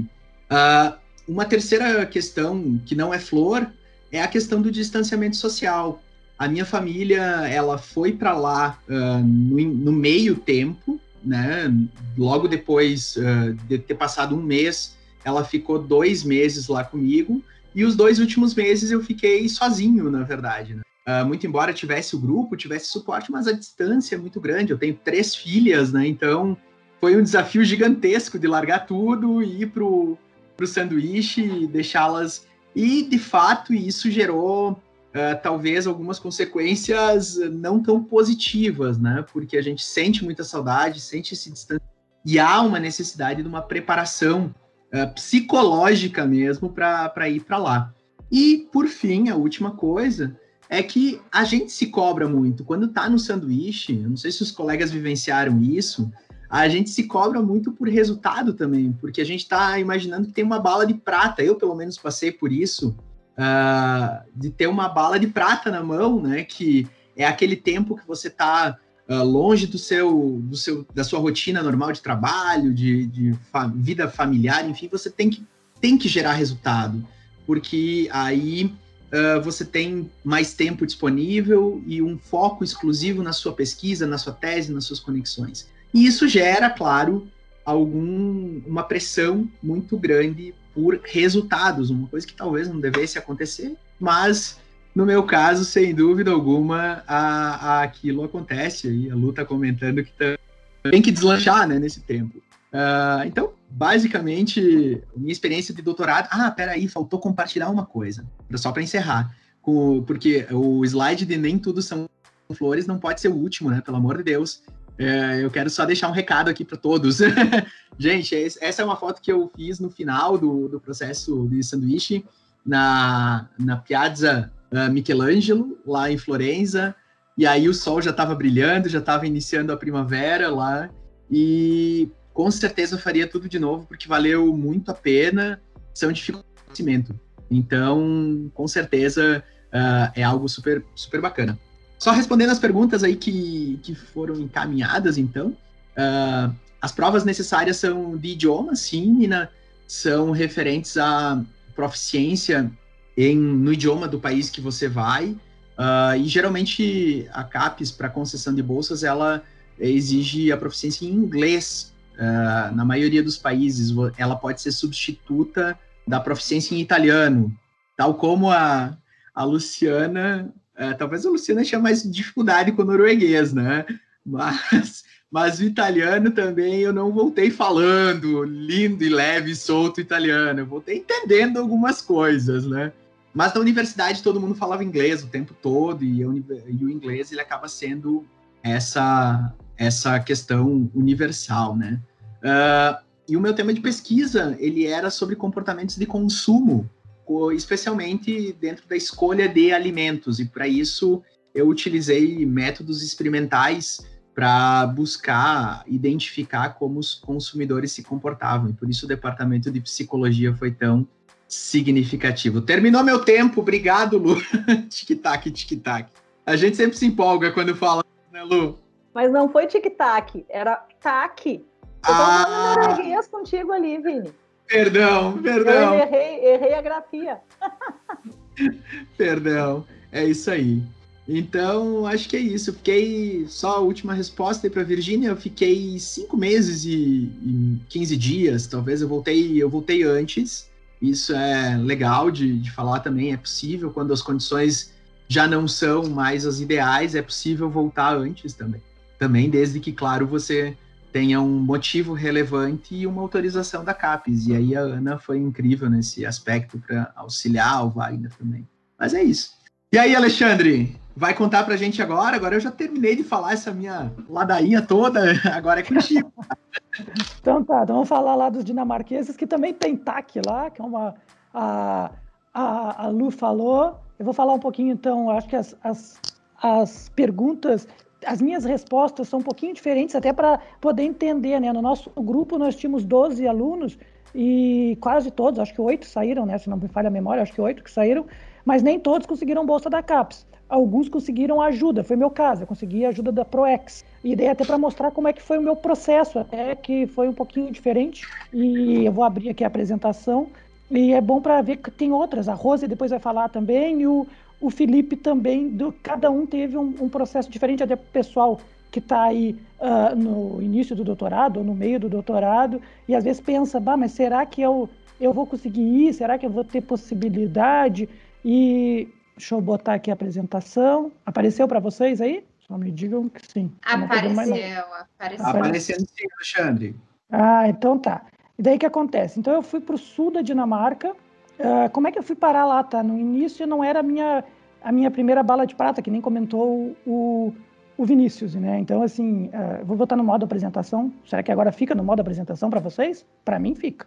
Uh, uma terceira questão que não é flor é a questão do distanciamento social. A minha família ela foi para lá uh, no, no, meio tempo, né? Logo depois uh, de ter passado um mês, ela ficou dois meses lá comigo e os dois últimos meses eu fiquei sozinho, na verdade. Né? Uh, muito embora tivesse o grupo, tivesse suporte, mas a distância é muito grande. Eu tenho três filhas, né? Então foi um desafio gigantesco de largar tudo e ir pro, pro sanduíche e deixá-las. E de fato isso gerou uh, talvez algumas consequências não tão positivas, né? Porque a gente sente muita saudade, sente esse distanciamento e há uma necessidade de uma preparação uh, psicológica mesmo para ir para lá. E, por fim, a última coisa é que a gente se cobra muito. Quando está no sanduíche, não sei se os colegas vivenciaram isso, a gente se cobra muito por resultado também, porque a gente está imaginando que tem uma bala de prata. Eu, pelo menos, passei por isso, uh, de ter uma bala de prata na mão, né? Que é aquele tempo que você está uh, longe do seu, do seu, da sua rotina normal de trabalho, de, de fa vida familiar, enfim, você tem que, tem que gerar resultado, porque aí uh, você tem mais tempo disponível e um foco exclusivo na sua pesquisa, na sua tese, nas suas conexões. E isso gera, claro, algum, uma pressão muito grande por resultados, uma coisa que talvez não devesse acontecer, mas no meu caso, sem dúvida alguma, a, a aquilo acontece. Aí a Lu tá comentando que tá, tem que deslanchar né, nesse tempo. Uh, então, basicamente, minha experiência de doutorado. Ah, peraí, faltou compartilhar uma coisa, só para encerrar. Com, porque o slide de Nem Tudo São Flores não pode ser o último, né? Pelo amor de Deus. É, eu quero só deixar um recado aqui para todos. Gente, essa é uma foto que eu fiz no final do, do processo de sanduíche, na, na Piazza uh, Michelangelo, lá em Florença, e aí o sol já estava brilhando, já estava iniciando a primavera lá, e com certeza faria tudo de novo, porque valeu muito a pena, são dificuldades Então, com certeza, uh, é algo super, super bacana. Só respondendo as perguntas aí que, que foram encaminhadas, então, uh, as provas necessárias são de idioma, sim, Nina, são referentes à proficiência em, no idioma do país que você vai. Uh, e geralmente a CAPES, para concessão de bolsas, ela exige a proficiência em inglês. Uh, na maioria dos países, ela pode ser substituta da proficiência em italiano, tal como a, a Luciana. Uh, talvez a Luciana tinha mais dificuldade com o norueguês, né? Mas, mas o italiano também eu não voltei falando lindo e leve, solto italiano. Eu voltei entendendo algumas coisas, né? Mas na universidade todo mundo falava inglês o tempo todo e, e o inglês ele acaba sendo essa essa questão universal, né? Uh, e o meu tema de pesquisa ele era sobre comportamentos de consumo, especialmente dentro da escolha de alimentos. E para isso eu utilizei métodos experimentais para buscar identificar como os consumidores se comportavam. E por isso o departamento de psicologia foi tão significativo. Terminou meu tempo, obrigado, Lu. tic-tac, tic-tac. A gente sempre se empolga quando fala, né, Lu? Mas não foi tic-tac, era tac. Eu ah. tava contigo ali, Vini. Perdão, perdão. Eu errei, errei a grafia. perdão, é isso aí. Então, acho que é isso. fiquei, só a última resposta aí para Virgínia, eu fiquei cinco meses e, e 15 dias, talvez eu voltei, eu voltei antes. Isso é legal de, de falar também, é possível quando as condições já não são mais as ideais, é possível voltar antes também. Também, desde que, claro, você tenha um motivo relevante e uma autorização da CAPES. E aí a Ana foi incrível nesse aspecto para auxiliar o Wagner também. Mas é isso. E aí, Alexandre, vai contar pra gente agora? Agora eu já terminei de falar essa minha ladainha toda, agora é contigo. então tá, então vamos falar lá dos dinamarqueses, que também tem TAC lá, que é uma. A, a, a Lu falou. Eu vou falar um pouquinho, então, acho que as, as, as perguntas as minhas respostas são um pouquinho diferentes, até para poder entender, né? No nosso grupo nós tínhamos 12 alunos e quase todos, acho que oito saíram, né? Se não me falha a memória, acho que oito que saíram, mas nem todos conseguiram bolsa da CAPES alguns conseguiram ajuda, foi meu caso, eu consegui ajuda da ProEx. E daí até para mostrar como é que foi o meu processo, até que foi um pouquinho diferente. E eu vou abrir aqui a apresentação. E é bom para ver que tem outras. A Rose depois vai falar também, e o, o Felipe também. Do, cada um teve um, um processo diferente, até pessoal que está aí uh, no início do doutorado ou no meio do doutorado, e às vezes pensa, bah, mas será que eu, eu vou conseguir ir? Será que eu vou ter possibilidade? E Deixa eu botar aqui a apresentação. Apareceu para vocês aí? Só me digam que sim. Apareceu, apareceu. Apareceu sim, Alexandre. Ah, então tá. E daí que acontece? Então eu fui para o sul da Dinamarca. Uh, como é que eu fui parar lá, tá? No início não era a minha, a minha primeira bala de prata, que nem comentou o, o Vinícius, né? Então, assim, uh, vou botar no modo apresentação. Será que agora fica no modo apresentação para vocês? Para mim, fica.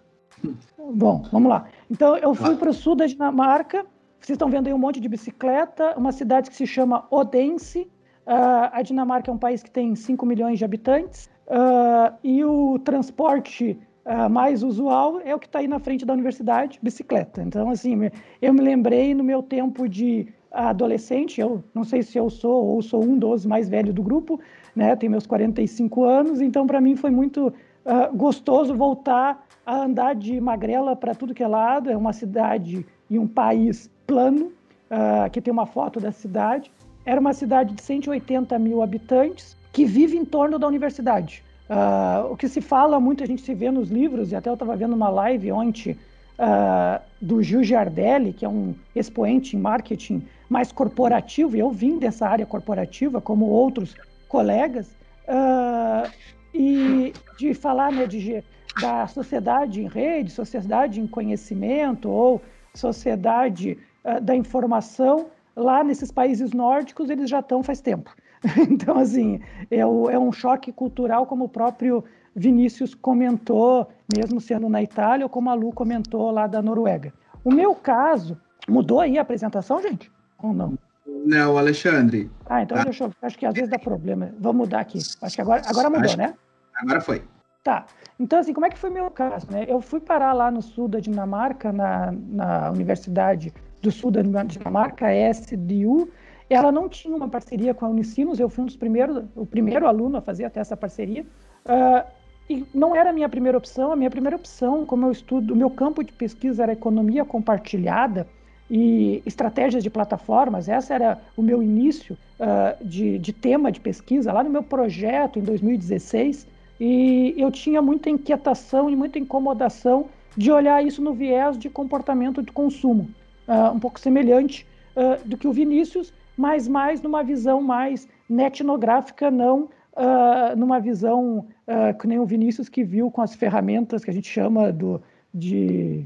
Bom, vamos lá. Então, eu fui para o sul da Dinamarca vocês estão vendo aí um monte de bicicleta, uma cidade que se chama Odense. Uh, a Dinamarca é um país que tem 5 milhões de habitantes. Uh, e o transporte uh, mais usual é o que está aí na frente da universidade, bicicleta. Então, assim, eu me lembrei no meu tempo de adolescente, eu não sei se eu sou ou sou um dos mais velhos do grupo, né? Tenho meus 45 anos, então para mim foi muito gostoso voltar a andar de magrela para tudo que é lado. É uma cidade e um país plano, uh, que tem uma foto da cidade. Era uma cidade de 180 mil habitantes que vive em torno da universidade. Uh, o que se fala muito, a gente se vê nos livros, e até eu estava vendo uma live ontem uh, do Gil Giardelli, que é um expoente em marketing mais corporativo, e eu vim dessa área corporativa, como outros colegas, uh, e de falar né, de, da sociedade em rede, sociedade em conhecimento, ou sociedade uh, da informação, lá nesses países nórdicos eles já estão faz tempo. então, assim, é, o, é um choque cultural, como o próprio Vinícius comentou, mesmo sendo na Itália, ou como a Lu comentou lá da Noruega. O meu caso, mudou aí a apresentação, gente? Ou não? Não, Alexandre. Ah, então tá. deixa eu. Acho que às vezes dá problema. Vamos mudar aqui. Acho que agora, agora mudou, acho, né? Agora foi. Tá. Então, assim, como é que foi meu caso? Né? Eu fui parar lá no sul da Dinamarca, na, na Universidade do Sul da Dinamarca, a SDU. Ela não tinha uma parceria com a Unicinos, eu fui um dos primeiros, o primeiro aluno a fazer até essa parceria. Uh, e não era a minha primeira opção, a minha primeira opção, como eu estudo, o meu campo de pesquisa era economia compartilhada e estratégias de plataformas, essa era o meu início uh, de, de tema de pesquisa, lá no meu projeto em 2016, e eu tinha muita inquietação e muita incomodação de olhar isso no viés de comportamento de consumo, uh, um pouco semelhante uh, do que o Vinícius, mas mais numa visão mais netnográfica, não uh, numa visão que nem o Vinícius que viu com as ferramentas que a gente chama do, de,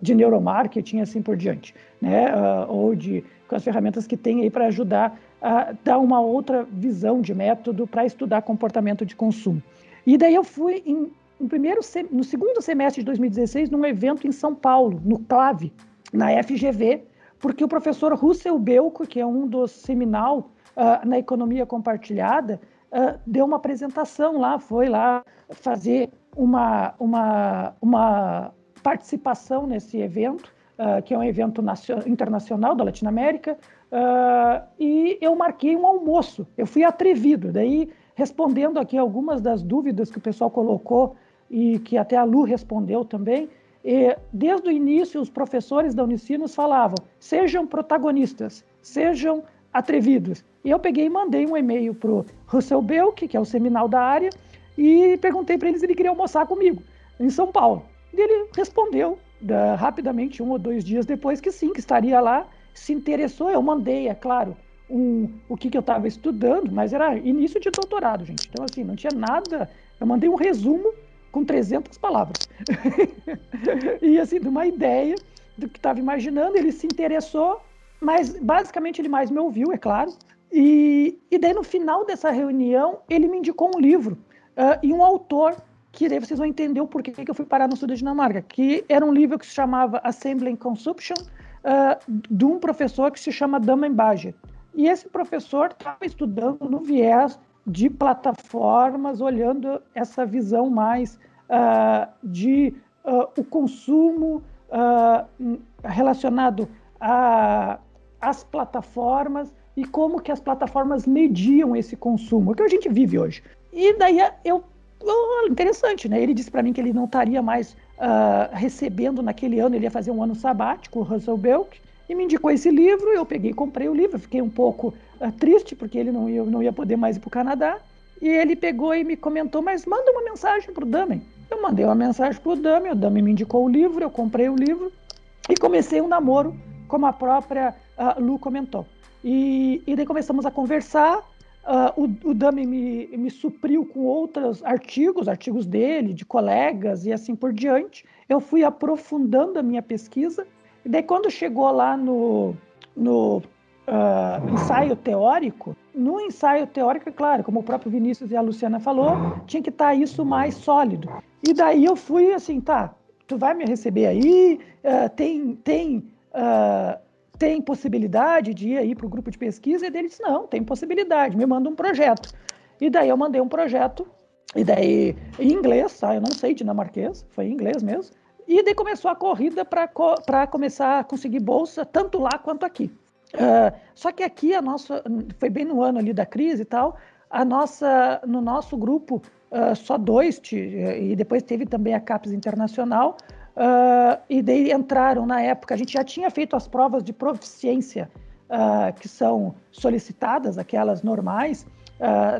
de neuromarketing assim por diante, né? ou de com as ferramentas que tem aí para ajudar a dar uma outra visão de método para estudar comportamento de consumo. E daí eu fui em, no, primeiro, no segundo semestre de 2016 num evento em São Paulo, no CLAVE, na FGV, porque o professor Russell Belko, que é um dos seminal uh, na economia compartilhada, uh, deu uma apresentação lá, foi lá fazer uma, uma, uma participação nesse evento, uh, que é um evento internacional da Latinoamérica, e eu marquei um almoço. Eu fui atrevido, daí respondendo aqui algumas das dúvidas que o pessoal colocou e que até a Lu respondeu também, desde o início, os professores da Unicinos falavam: sejam protagonistas, sejam atrevidos. E eu peguei e mandei um e-mail para o Russell Belk, que é o seminal da área, e perguntei para ele se ele queria almoçar comigo, em São Paulo. E ele respondeu da, rapidamente, um ou dois dias depois, que sim, que estaria lá, se interessou. Eu mandei, é claro, um, o que, que eu estava estudando, mas era início de doutorado, gente. Então, assim, não tinha nada. Eu mandei um resumo com 300 palavras. e assim, de uma ideia do que estava imaginando, ele se interessou, mas basicamente ele mais me ouviu, é claro. E, e daí no final dessa reunião, ele me indicou um livro uh, e um autor que daí vocês vão entender o porquê que eu fui parar no sul da Dinamarca, que era um livro que se chamava Assembling Consumption, uh, de um professor que se chama Damen. E esse professor estava estudando no viés de plataformas, olhando essa visão mais uh, de uh, o consumo uh, relacionado às plataformas e como que as plataformas mediam esse consumo, que a gente vive hoje. E daí eu, oh, interessante, né? Ele disse para mim que ele não estaria mais recebendo naquele ano, ele ia fazer um ano sabático, o Russell Belk, e me indicou esse livro, eu peguei e comprei o livro, fiquei um pouco uh, triste, porque ele não ia, não ia poder mais ir para o Canadá, e ele pegou e me comentou, mas manda uma mensagem para o Damen. Eu mandei uma mensagem para o Damen, o Damen me indicou o livro, eu comprei o livro, e comecei um namoro, como a própria uh, Lu comentou. E, e daí começamos a conversar, uh, o, o Dami me, me supriu com outros artigos, artigos dele, de colegas e assim por diante. Eu fui aprofundando a minha pesquisa e daí, quando chegou lá no, no uh, ensaio teórico, no ensaio teórico, é claro, como o próprio Vinícius e a Luciana falou, tinha que estar tá isso mais sólido. E daí eu fui assim, tá, tu vai me receber aí, uh, tem, tem, uh, tem possibilidade de ir aí para o grupo de pesquisa? E ele disse, não, tem possibilidade, me manda um projeto. E daí eu mandei um projeto, e daí em inglês, tá? Eu não sei dinamarquês, foi em inglês mesmo. E daí começou a corrida para co começar a conseguir bolsa, tanto lá quanto aqui. Uh, só que aqui a nossa, foi bem no ano ali da crise e tal, a nossa, no nosso grupo, uh, só dois, e depois teve também a CAPES Internacional, uh, e daí entraram na época, a gente já tinha feito as provas de proficiência que são solicitadas, aquelas normais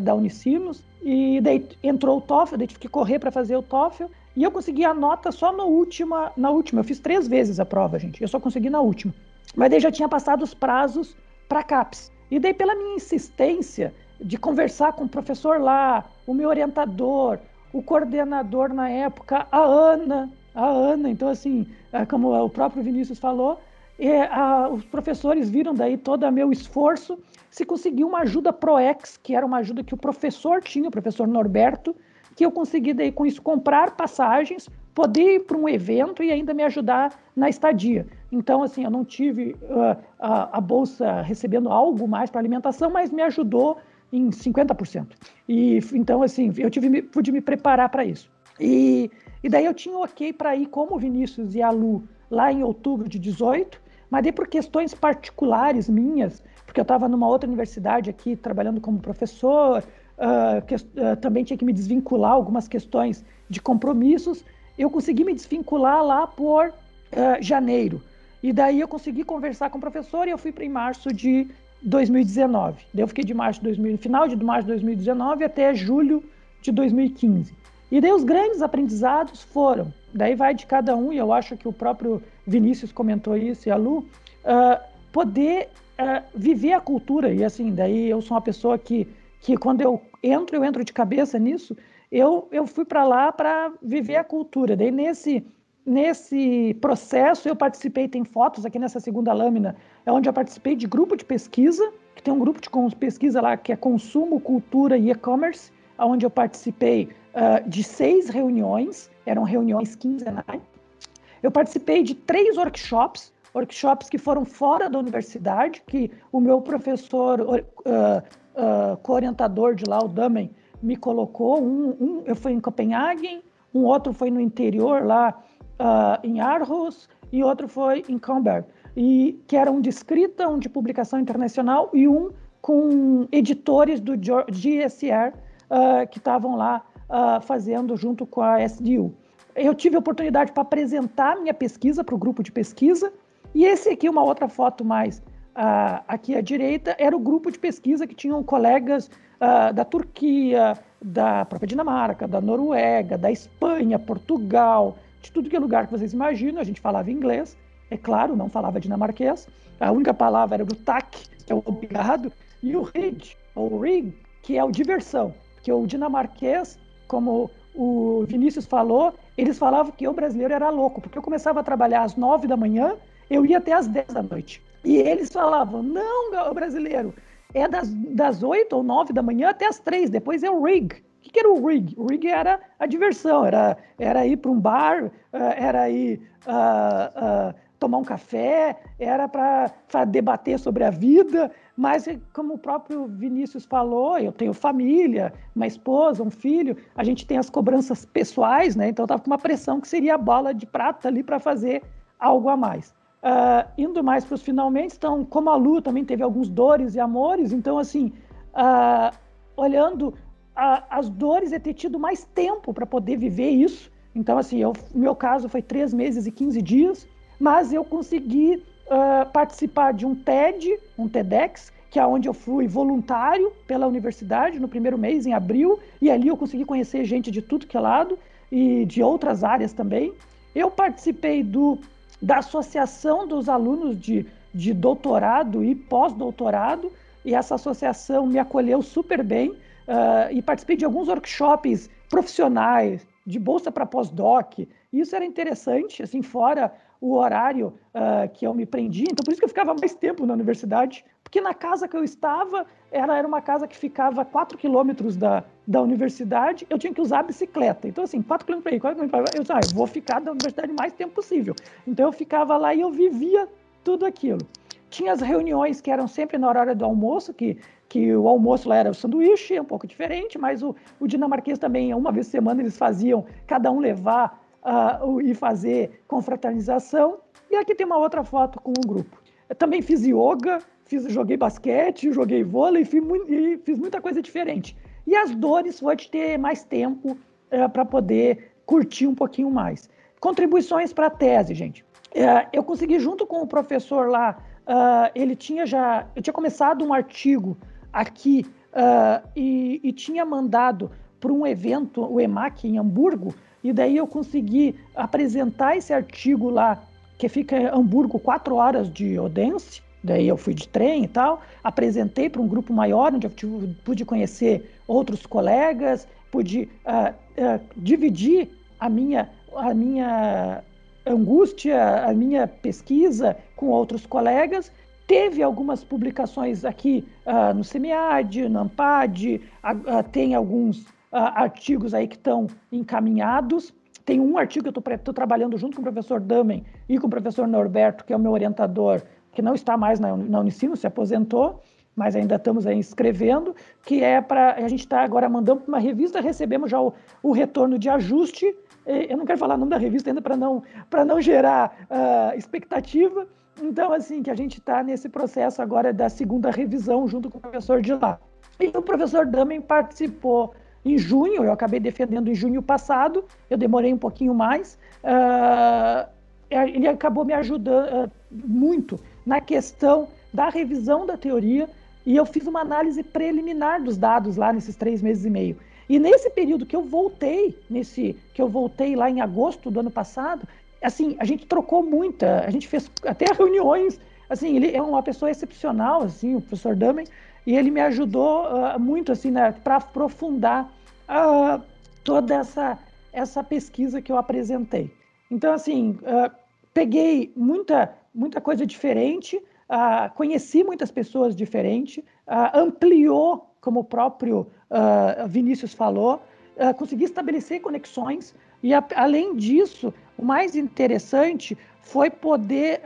da Unicinos, e daí entrou o TOEFL, daí tive que correr para fazer o TOEFL, e eu consegui a nota só na última, na última. Eu fiz três vezes a prova, gente. Eu só consegui na última. Mas daí já tinha passado os prazos para CAPES. E daí, pela minha insistência de conversar com o professor lá, o meu orientador, o coordenador na época, a Ana, a Ana, então assim, é, como o próprio Vinícius falou, é, a, os professores viram daí todo o meu esforço, se conseguiu uma ajuda ProEx, que era uma ajuda que o professor tinha, o professor Norberto, que eu consegui daí com isso comprar passagens, poder ir para um evento e ainda me ajudar na estadia. Então, assim, eu não tive uh, a, a, bolsa recebendo algo mais para alimentação, mas me ajudou em 50%. E então, assim, eu tive, pude me preparar para isso. E, e daí eu tinha ok para ir como Vinícius e a Lu lá em outubro de 18, mas daí por questões particulares minhas, porque eu estava numa outra universidade aqui trabalhando como professor, uh, que, uh, também tinha que me desvincular algumas questões de compromissos. Eu consegui me desvincular lá por uh, janeiro. E daí eu consegui conversar com o professor e eu fui para em março de 2019. Daí eu fiquei de março de 2000, final de março de 2019 até julho de 2015. E daí os grandes aprendizados foram, daí vai de cada um, e eu acho que o próprio Vinícius comentou isso e a Lu, uh, poder uh, viver a cultura. E assim, daí eu sou uma pessoa que que quando eu entro, eu entro de cabeça nisso, eu, eu fui para lá para viver a cultura. Daí nesse, nesse processo eu participei, tem fotos aqui nessa segunda lâmina, é onde eu participei de grupo de pesquisa, que tem um grupo de pesquisa lá que é consumo, cultura e e-commerce, onde eu participei uh, de seis reuniões, eram reuniões quinzenais. Eu participei de três workshops, workshops que foram fora da universidade, que o meu professor, uh, uh, co-orientador de lá, o Damen, me colocou. Um, um, eu fui em Copenhague, um outro foi no interior, lá uh, em Aarhus, e outro foi em Camberg, e que era um de escrita, um de publicação internacional e um com editores do GSR uh, que estavam lá uh, fazendo junto com a SDU. Eu tive a oportunidade para apresentar minha pesquisa para o grupo de pesquisa, e esse aqui, uma outra foto mais uh, aqui à direita, era o grupo de pesquisa que tinham colegas uh, da Turquia, da própria Dinamarca, da Noruega, da Espanha, Portugal, de tudo que é lugar que vocês imaginam. A gente falava inglês, é claro, não falava dinamarquês. A única palavra era o tak, que é o obrigado, e o rig, ou rig, que é o diversão. Porque o dinamarquês, como o Vinícius falou, eles falavam que o brasileiro era louco, porque eu começava a trabalhar às nove da manhã, eu ia até às dez da noite. E eles falavam, não, brasileiro, é das, das 8 ou 9 da manhã até as 3, depois é o rig. O que, que era o rig? O rig era a diversão, era, era ir para um bar, eh, era ir uh, uh, tomar um café, era para debater sobre a vida, mas como o próprio Vinícius falou, eu tenho família, uma esposa, um filho, a gente tem as cobranças pessoais, né? Então eu estava com uma pressão que seria a bola de prata ali para fazer algo a mais. Uh, indo mais para os finalmente, então, como a Lu também teve alguns dores e amores, então, assim, uh, olhando uh, as dores é ter tido mais tempo para poder viver isso. Então, assim, o meu caso foi três meses e 15 dias, mas eu consegui participar de um TED, um TEDx, que é onde eu fui voluntário pela universidade no primeiro mês, em abril, e ali eu consegui conhecer gente de tudo que é lado e de outras áreas também. Eu participei do da Associação dos Alunos de, de Doutorado e Pós-Doutorado, e essa associação me acolheu super bem uh, e participei de alguns workshops profissionais, de bolsa para pós-doc. Isso era interessante, assim, fora o horário uh, que eu me prendi. Então, por isso que eu ficava mais tempo na universidade, porque na casa que eu estava, era, era uma casa que ficava a 4 quilômetros da, da universidade, eu tinha que usar a bicicleta. Então, assim, 4 quilômetros para ir, 4 quilômetros para eu, ah, eu vou ficar na universidade o mais tempo possível. Então, eu ficava lá e eu vivia tudo aquilo. Tinha as reuniões que eram sempre na hora do almoço, que, que o almoço lá era o sanduíche, é um pouco diferente, mas o, o dinamarquês também, uma vez por semana, eles faziam, cada um levar uh, e fazer confraternização. E aqui tem uma outra foto com um grupo. Eu também fiz yoga, fiz, joguei basquete, joguei vôlei fiz, e fiz muita coisa diferente. E as dores foi de ter mais tempo é, para poder curtir um pouquinho mais. Contribuições para a tese, gente. É, eu consegui, junto com o professor lá, uh, ele tinha já. Eu tinha começado um artigo aqui uh, e, e, tinha mandado para um evento, o EMAC, em Hamburgo, e daí eu consegui apresentar esse artigo lá, que fica em Hamburgo, quatro horas de Odense, Daí eu fui de trem e tal, apresentei para um grupo maior, onde eu tive, pude conhecer outros colegas, pude uh, uh, dividir a minha, a minha angústia, a minha pesquisa com outros colegas. Teve algumas publicações aqui uh, no SEMIAD, no AMPAD, tem alguns artigos aí que estão encaminhados. Tem um artigo que eu estou trabalhando junto com o professor Damen e com o professor Norberto, que é o meu orientador, que não está mais na, na Unicino, se aposentou, mas ainda estamos aí escrevendo, que é para. A gente está agora mandando para uma revista, recebemos já o, o, retorno de ajuste. Eu não quero falar o nome da revista ainda para não, não gerar uh, expectativa. Então, assim, que a gente está nesse processo agora da segunda revisão junto com o professor de lá. E o professor Damen participou em junho, eu acabei defendendo em junho passado, eu demorei um pouquinho mais. Uh, ele acabou me ajudando uh, muito na questão da revisão da teoria e eu fiz uma análise preliminar dos dados lá nesses três meses e meio. E nesse período que eu voltei, nesse que eu voltei lá em agosto do ano passado, assim, a gente trocou muita, a gente fez até reuniões, assim, ele é uma pessoa excepcional, assim, o professor Damen, e ele me ajudou uh, muito, assim, né, para aprofundar uh, toda essa, essa pesquisa que eu apresentei. Então, assim, uh, peguei muita muita coisa diferente, uh, conheci muitas pessoas diferentes, uh, ampliou, como o próprio Vinícius falou, consegui estabelecer conexões e, a, além disso, o mais interessante foi poder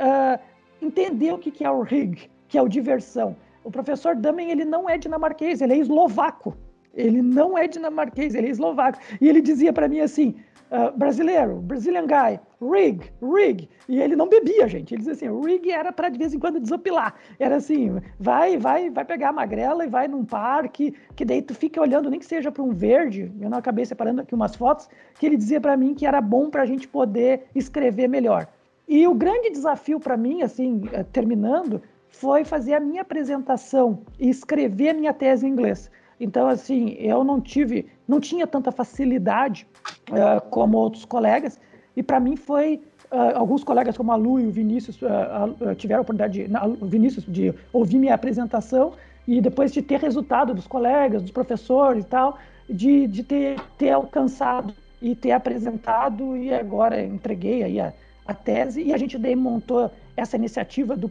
entender o que, que é o rig, que é o diversão. O professor Damen, ele não é dinamarquês, ele é eslovaco. Ele não é dinamarquês, ele é eslovaco. E ele dizia para mim assim: uh, brasileiro, Brazilian guy, rig, rig. E ele não bebia, gente. Ele dizia assim: rig era para de vez em quando desopilar. Era assim: vai, vai, vai pegar a magrela e vai num parque, que daí tu fica olhando, nem que seja para um verde. Eu não acabei separando aqui umas fotos, que ele dizia para mim que era bom para a gente poder escrever melhor. E o grande desafio para mim, assim, eh, terminando, foi fazer a minha apresentação e escrever a minha tese em inglês. Então, assim, eu não tive, não tinha tanta facilidade uh, como outros colegas, e para mim foi uh, alguns colegas como a Lu e o Vinícius uh, tiveram a oportunidade, de, o Vinícius, de ouvir minha apresentação e depois de ter resultado dos colegas, dos professores e tal, de, de ter, ter alcançado e ter apresentado e agora entreguei aí a, a tese e a gente daí montou essa iniciativa do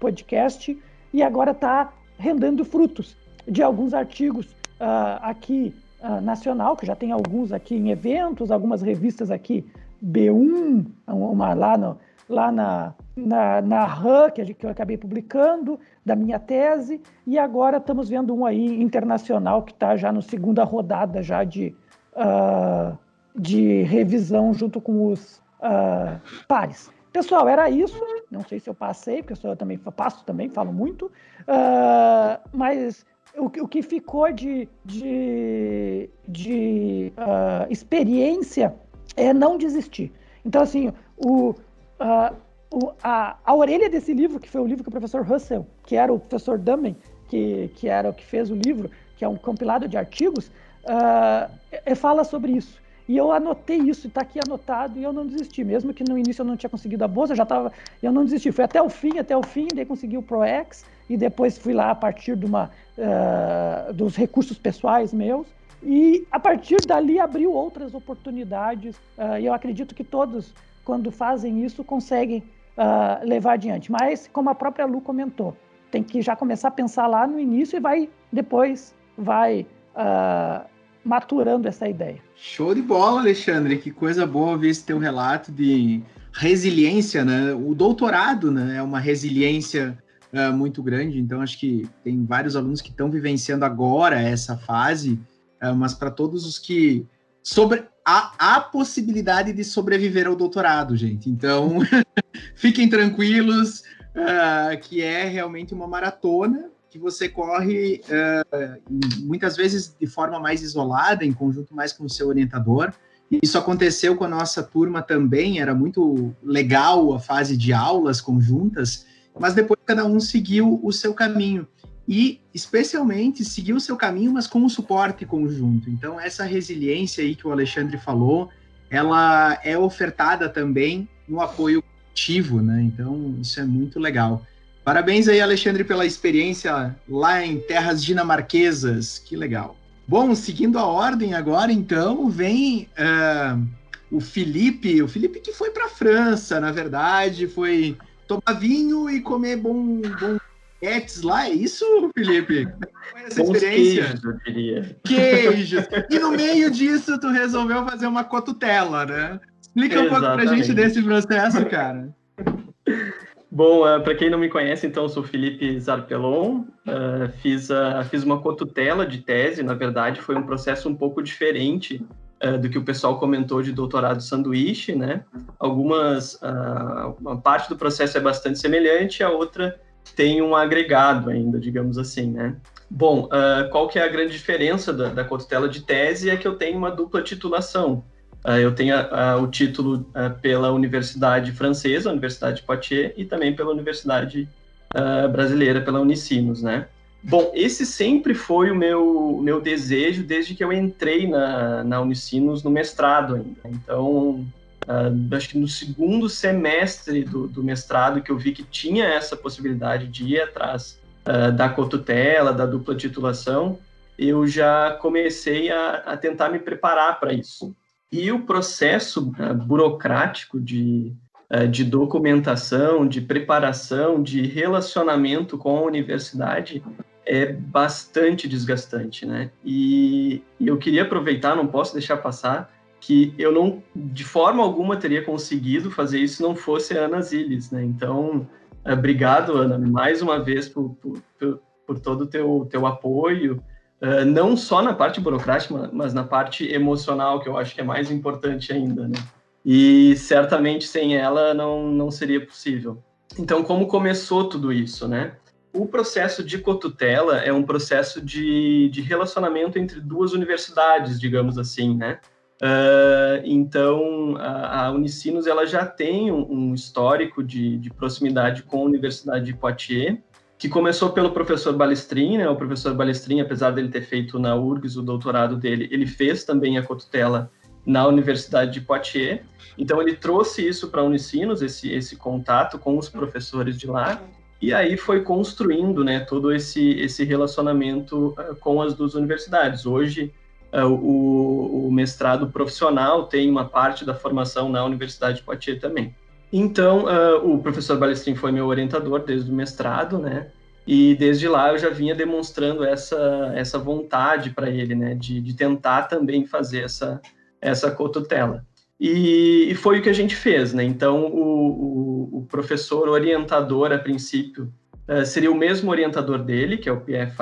podcast e agora está rendendo frutos de alguns artigos uh, aqui uh, nacional, que já tem alguns aqui em eventos, algumas revistas aqui, B1, uma lá, no, lá na, na, na RAN, que, que eu acabei publicando, da minha tese, e agora estamos vendo um aí internacional que está já na segunda rodada já de, uh, de revisão junto com os uh, pares. Pessoal, era isso. Não sei se eu passei, porque eu também passo também, falo muito. Uh, mas o, o que ficou de, de, de uh, experiência é não desistir. Então, assim, o, uh, o, a, a orelha desse livro, que foi o livro que o professor Russell, que era o professor Dummen, que, que era o que fez o livro, que é um compilado de artigos, uh, fala sobre isso. E eu anotei isso, está aqui anotado, e eu não desisti. Mesmo que no início eu não tinha conseguido a bolsa, eu já estava. Eu não desisti. Fui até o fim, até o fim, daí consegui o ProEx, e depois fui lá a partir de uma, uh, dos recursos pessoais meus. E a partir dali abriu outras oportunidades. Uh, e eu acredito que todos, quando fazem isso, conseguem uh, levar adiante. Mas, como a própria Lu comentou, tem que já começar a pensar lá no início e vai depois vai maturando essa ideia. Show de bola, Alexandre. Que coisa boa ver esse teu relato de resiliência, né? O doutorado, né, é uma resiliência uh, muito grande. Então, acho que tem vários alunos que estão vivenciando agora essa fase, uh, mas para todos os que sobre a, a possibilidade de sobreviver ao doutorado, gente. Então, fiquem tranquilos, uh, que é realmente uma maratona que você corre muitas vezes de forma mais isolada, em conjunto mais com o seu orientador. Isso aconteceu com a nossa turma também, era muito legal a fase de aulas conjuntas, mas depois cada um seguiu o seu caminho. E, especialmente, seguiu o seu caminho, mas com um suporte conjunto. Então, essa resiliência aí que o Alexandre falou, ela é ofertada também no apoio coletivo, né? Então, isso é muito legal. Parabéns aí, Alexandre, pela experiência lá em terras dinamarquesas. Que legal. Bom, seguindo a ordem agora, então, vem uh, o Felipe. O Felipe que foi para a França, na verdade, foi tomar vinho e comer bom, bom lá, é isso, Felipe? Foi essa Bons experiência? Queijos, eu diria. Queijos. E no meio disso, tu resolveu fazer uma cotutela, né? Explica um pouco pra gente desse processo, cara. Bom, uh, para quem não me conhece, então, eu sou Felipe Zarpelon, uh, fiz, uh, fiz uma cotutela de tese, na verdade, foi um processo um pouco diferente do que o pessoal comentou de doutorado sanduíche, né? Algumas, uma parte do processo é bastante semelhante, a outra tem um agregado ainda, digamos assim, né? Bom, qual que é a grande diferença da, da cotutela de tese? É que eu tenho uma dupla titulação, Uh, eu tenho uh, o título uh, pela Universidade Francesa, Universidade de Poitiers, e também pela Universidade Brasileira, pela Unicinos, né? Bom, esse sempre foi o meu, meu desejo desde que eu entrei na, na Unicinos no mestrado ainda. Então, acho que no segundo semestre do, do, mestrado que eu vi que tinha essa possibilidade de ir atrás da cotutela, da dupla titulação, eu já comecei a, a tentar me preparar para isso. E o processo uh, burocrático de, uh, de documentação, de preparação, de relacionamento com a universidade é bastante desgastante, né? E, eu queria aproveitar, não posso deixar passar, que eu não, de forma alguma, teria conseguido fazer isso se não fosse a Ana Ziles, né? Então, obrigado, Ana, mais uma vez por, por, por, todo o teu, teu apoio, uh, não só na parte burocrática, mas na parte emocional, que eu acho que é mais importante ainda, né? E certamente sem ela não, não seria possível. Então, como começou tudo isso, né? O processo de cotutela é um processo de, de relacionamento entre duas universidades, digamos assim, né? Uh, então, a, a, Unicinos ela já tem um, um histórico de, de, proximidade com a Universidade de Poitiers, que começou pelo professor Balestrin, né? O professor Balestrin, apesar dele ter feito na URGS o doutorado dele, ele fez também a cotutela na Universidade de Poitiers. Então, ele trouxe isso para a Unicinos, esse, esse contato com os professores de lá, e aí foi construindo né, todo esse, esse relacionamento uh, com as duas universidades. Hoje, uh, o, o, mestrado profissional tem uma parte da formação na Universidade de Poitiers também. Então, uh, o professor Balestrin foi meu orientador desde o mestrado, né? E desde lá eu já vinha demonstrando essa, essa vontade para ele, né? De, de tentar também fazer essa, essa cotutela. E, e, foi o que a gente fez, né? Então, o, o, o professor orientador, a princípio, uh, seria o mesmo orientador dele, que é o Pierre.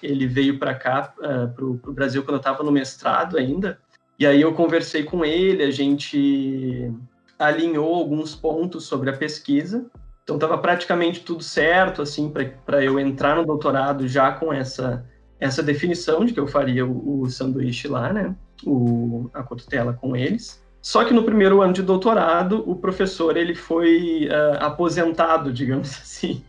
Ele veio para cá, uh, eh, para o Brasil, quando eu estava no mestrado ainda. E aí eu conversei com ele, a gente alinhou alguns pontos sobre a pesquisa. Então, estava praticamente tudo certo, assim, para eu entrar no doutorado já com essa, essa definição de que eu faria o, o sanduíche lá, né? O, a cotutela com eles. Só que no primeiro ano de doutorado, o professor ele foi uh, aposentado, digamos assim,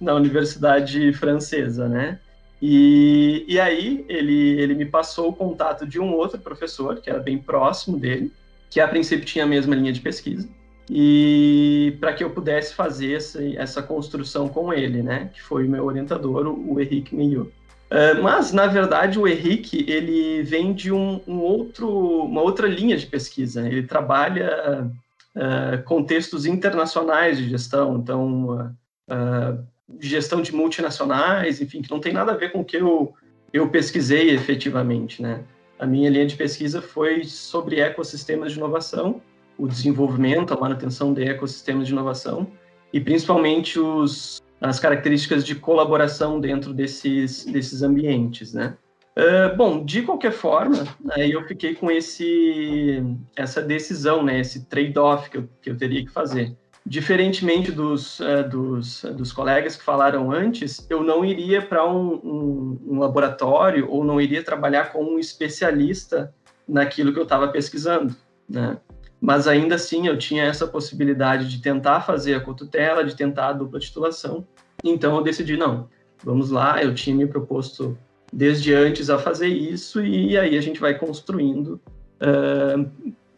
na universidade francesa, né? E, e aí ele, ele me passou o contato de um outro professor, que era bem próximo dele, que a princípio tinha a mesma linha de pesquisa, e para que eu pudesse fazer essa, essa construção com ele, né? Que foi o meu orientador, o, Henrique Millot. Uh, mas, na verdade, o Henrique ele vem de um, um, outro, uma outra linha de pesquisa. Ele trabalha uh, contextos internacionais de gestão, então, uh, gestão de multinacionais, enfim, que não tem nada a ver com o que eu, eu pesquisei efetivamente. Né? A minha linha de pesquisa foi sobre ecossistemas de inovação, o desenvolvimento, a manutenção de ecossistemas de inovação, e principalmente os as características de colaboração dentro desses, desses ambientes, né? Uh, bom, de qualquer forma, aí eu fiquei com esse, essa decisão, né, esse trade-off que eu, que eu teria que fazer. Diferentemente dos, uh, dos, dos colegas que falaram antes, eu não iria para um, um, um, laboratório ou não iria trabalhar como um especialista naquilo que eu estava pesquisando, né? Mas ainda assim eu tinha essa possibilidade de tentar fazer a cotutela, de tentar a dupla titulação. Então eu decidi, não, vamos lá, eu tinha me proposto desde antes a fazer isso e aí a gente vai construindo uh,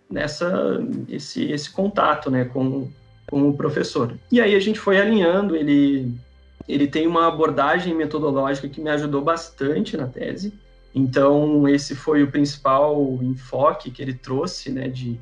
nessa esse, esse contato né, com, com o professor. E aí a gente foi alinhando, ele, ele tem uma abordagem metodológica que me ajudou bastante na tese, então esse foi o principal enfoque que ele trouxe, né, de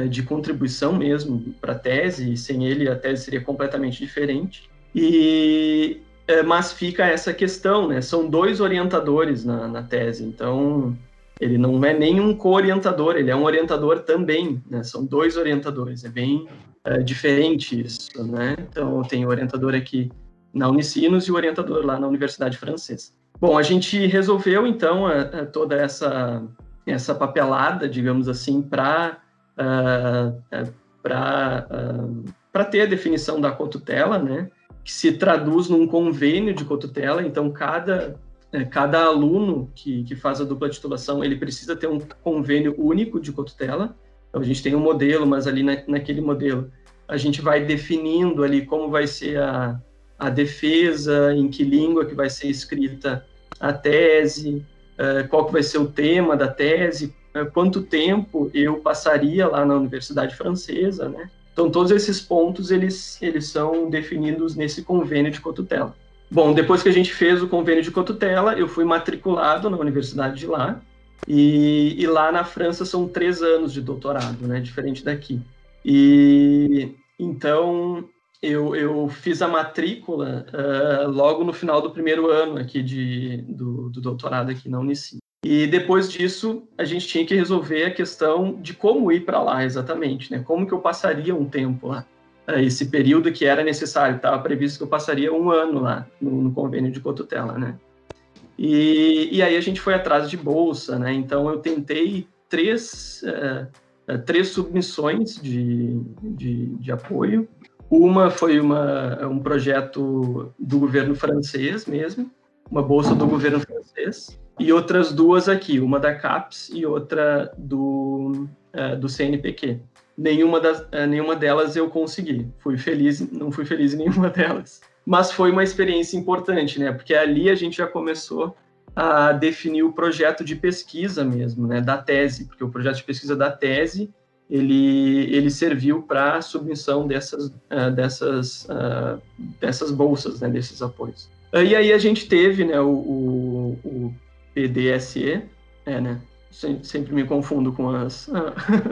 de contribuição mesmo para a tese, sem ele a tese seria completamente diferente. E é, mas fica essa questão, né? São dois orientadores na, na tese, então ele não é nenhum co-orientador, ele é um orientador também, né? São dois orientadores, é bem é, diferente isso, né? Então tem o orientador aqui na Unicinos e o orientador lá na Universidade Francesa. Bom, a gente resolveu então a, a toda essa essa papelada, digamos assim, para uh, ah, para uh, ah, ter a definição da cotutela, né, que se traduz num convênio de cotutela, então cada, é, cada aluno que, que faz a dupla titulação, ele precisa ter um convênio único de cotutela, então a gente tem um modelo, mas ali na, naquele modelo a gente vai definindo ali como vai ser a, a defesa, em que língua que vai ser escrita a tese, uh, qual que vai ser o tema da tese, né, quanto tempo eu passaria lá na universidade francesa, né? Então todos esses pontos eles eles são definidos nesse convênio de cotutela. Bom, depois que a gente fez o convênio de cotutela, eu fui matriculado na universidade de lá e, e lá na França são três anos de doutorado, né? Diferente daqui. E então eu, eu fiz a matrícula uh, logo no final do primeiro ano aqui de, do, do doutorado aqui na Unici. E depois disso, a gente tinha que resolver a questão de como ir para lá exatamente, né? Como que eu passaria um tempo lá. uh, esse período que era necessário. Estava previsto que eu passaria um ano lá no, no convênio de Cotutela, né? E, e, aí a gente foi atrás de bolsa, né? Então eu tentei três, uh, três submissões de, de, de, apoio. Uma foi uma, um projeto do governo francês mesmo, uma bolsa do governo francês, e outras duas aqui, uma da CAPES e outra do, uh, do CNPq. Nenhuma, das, uh, nenhuma delas eu consegui. Fui feliz, não fui feliz em nenhuma delas. Mas foi uma experiência importante, né? Porque ali a gente já começou a definir o projeto de pesquisa mesmo, né? Da tese, porque o projeto de pesquisa da tese ele, ele serviu para a submissão dessas, uh, dessas, dessas bolsas, né? Desses apoios. E aí a gente teve né, o, o, o PDSE, é, né? Sempre me confundo com as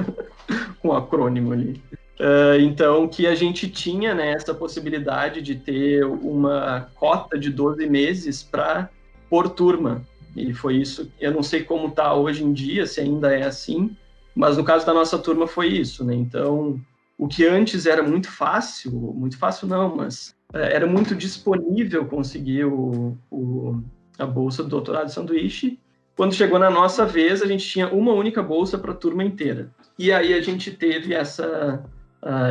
com o acrônimo ali. Uh, então, que a gente tinha né, essa possibilidade de ter uma cota de 12 meses para por turma. E foi isso. Eu não sei como está hoje em dia, se ainda é assim, mas no caso da nossa turma foi isso, né? Então, o que antes era muito fácil, muito fácil não, mas uh, era muito disponível conseguir o, o a bolsa do doutorado de sanduíche. Quando chegou na nossa vez, a gente tinha uma única bolsa para a turma inteira. E aí a gente teve essa,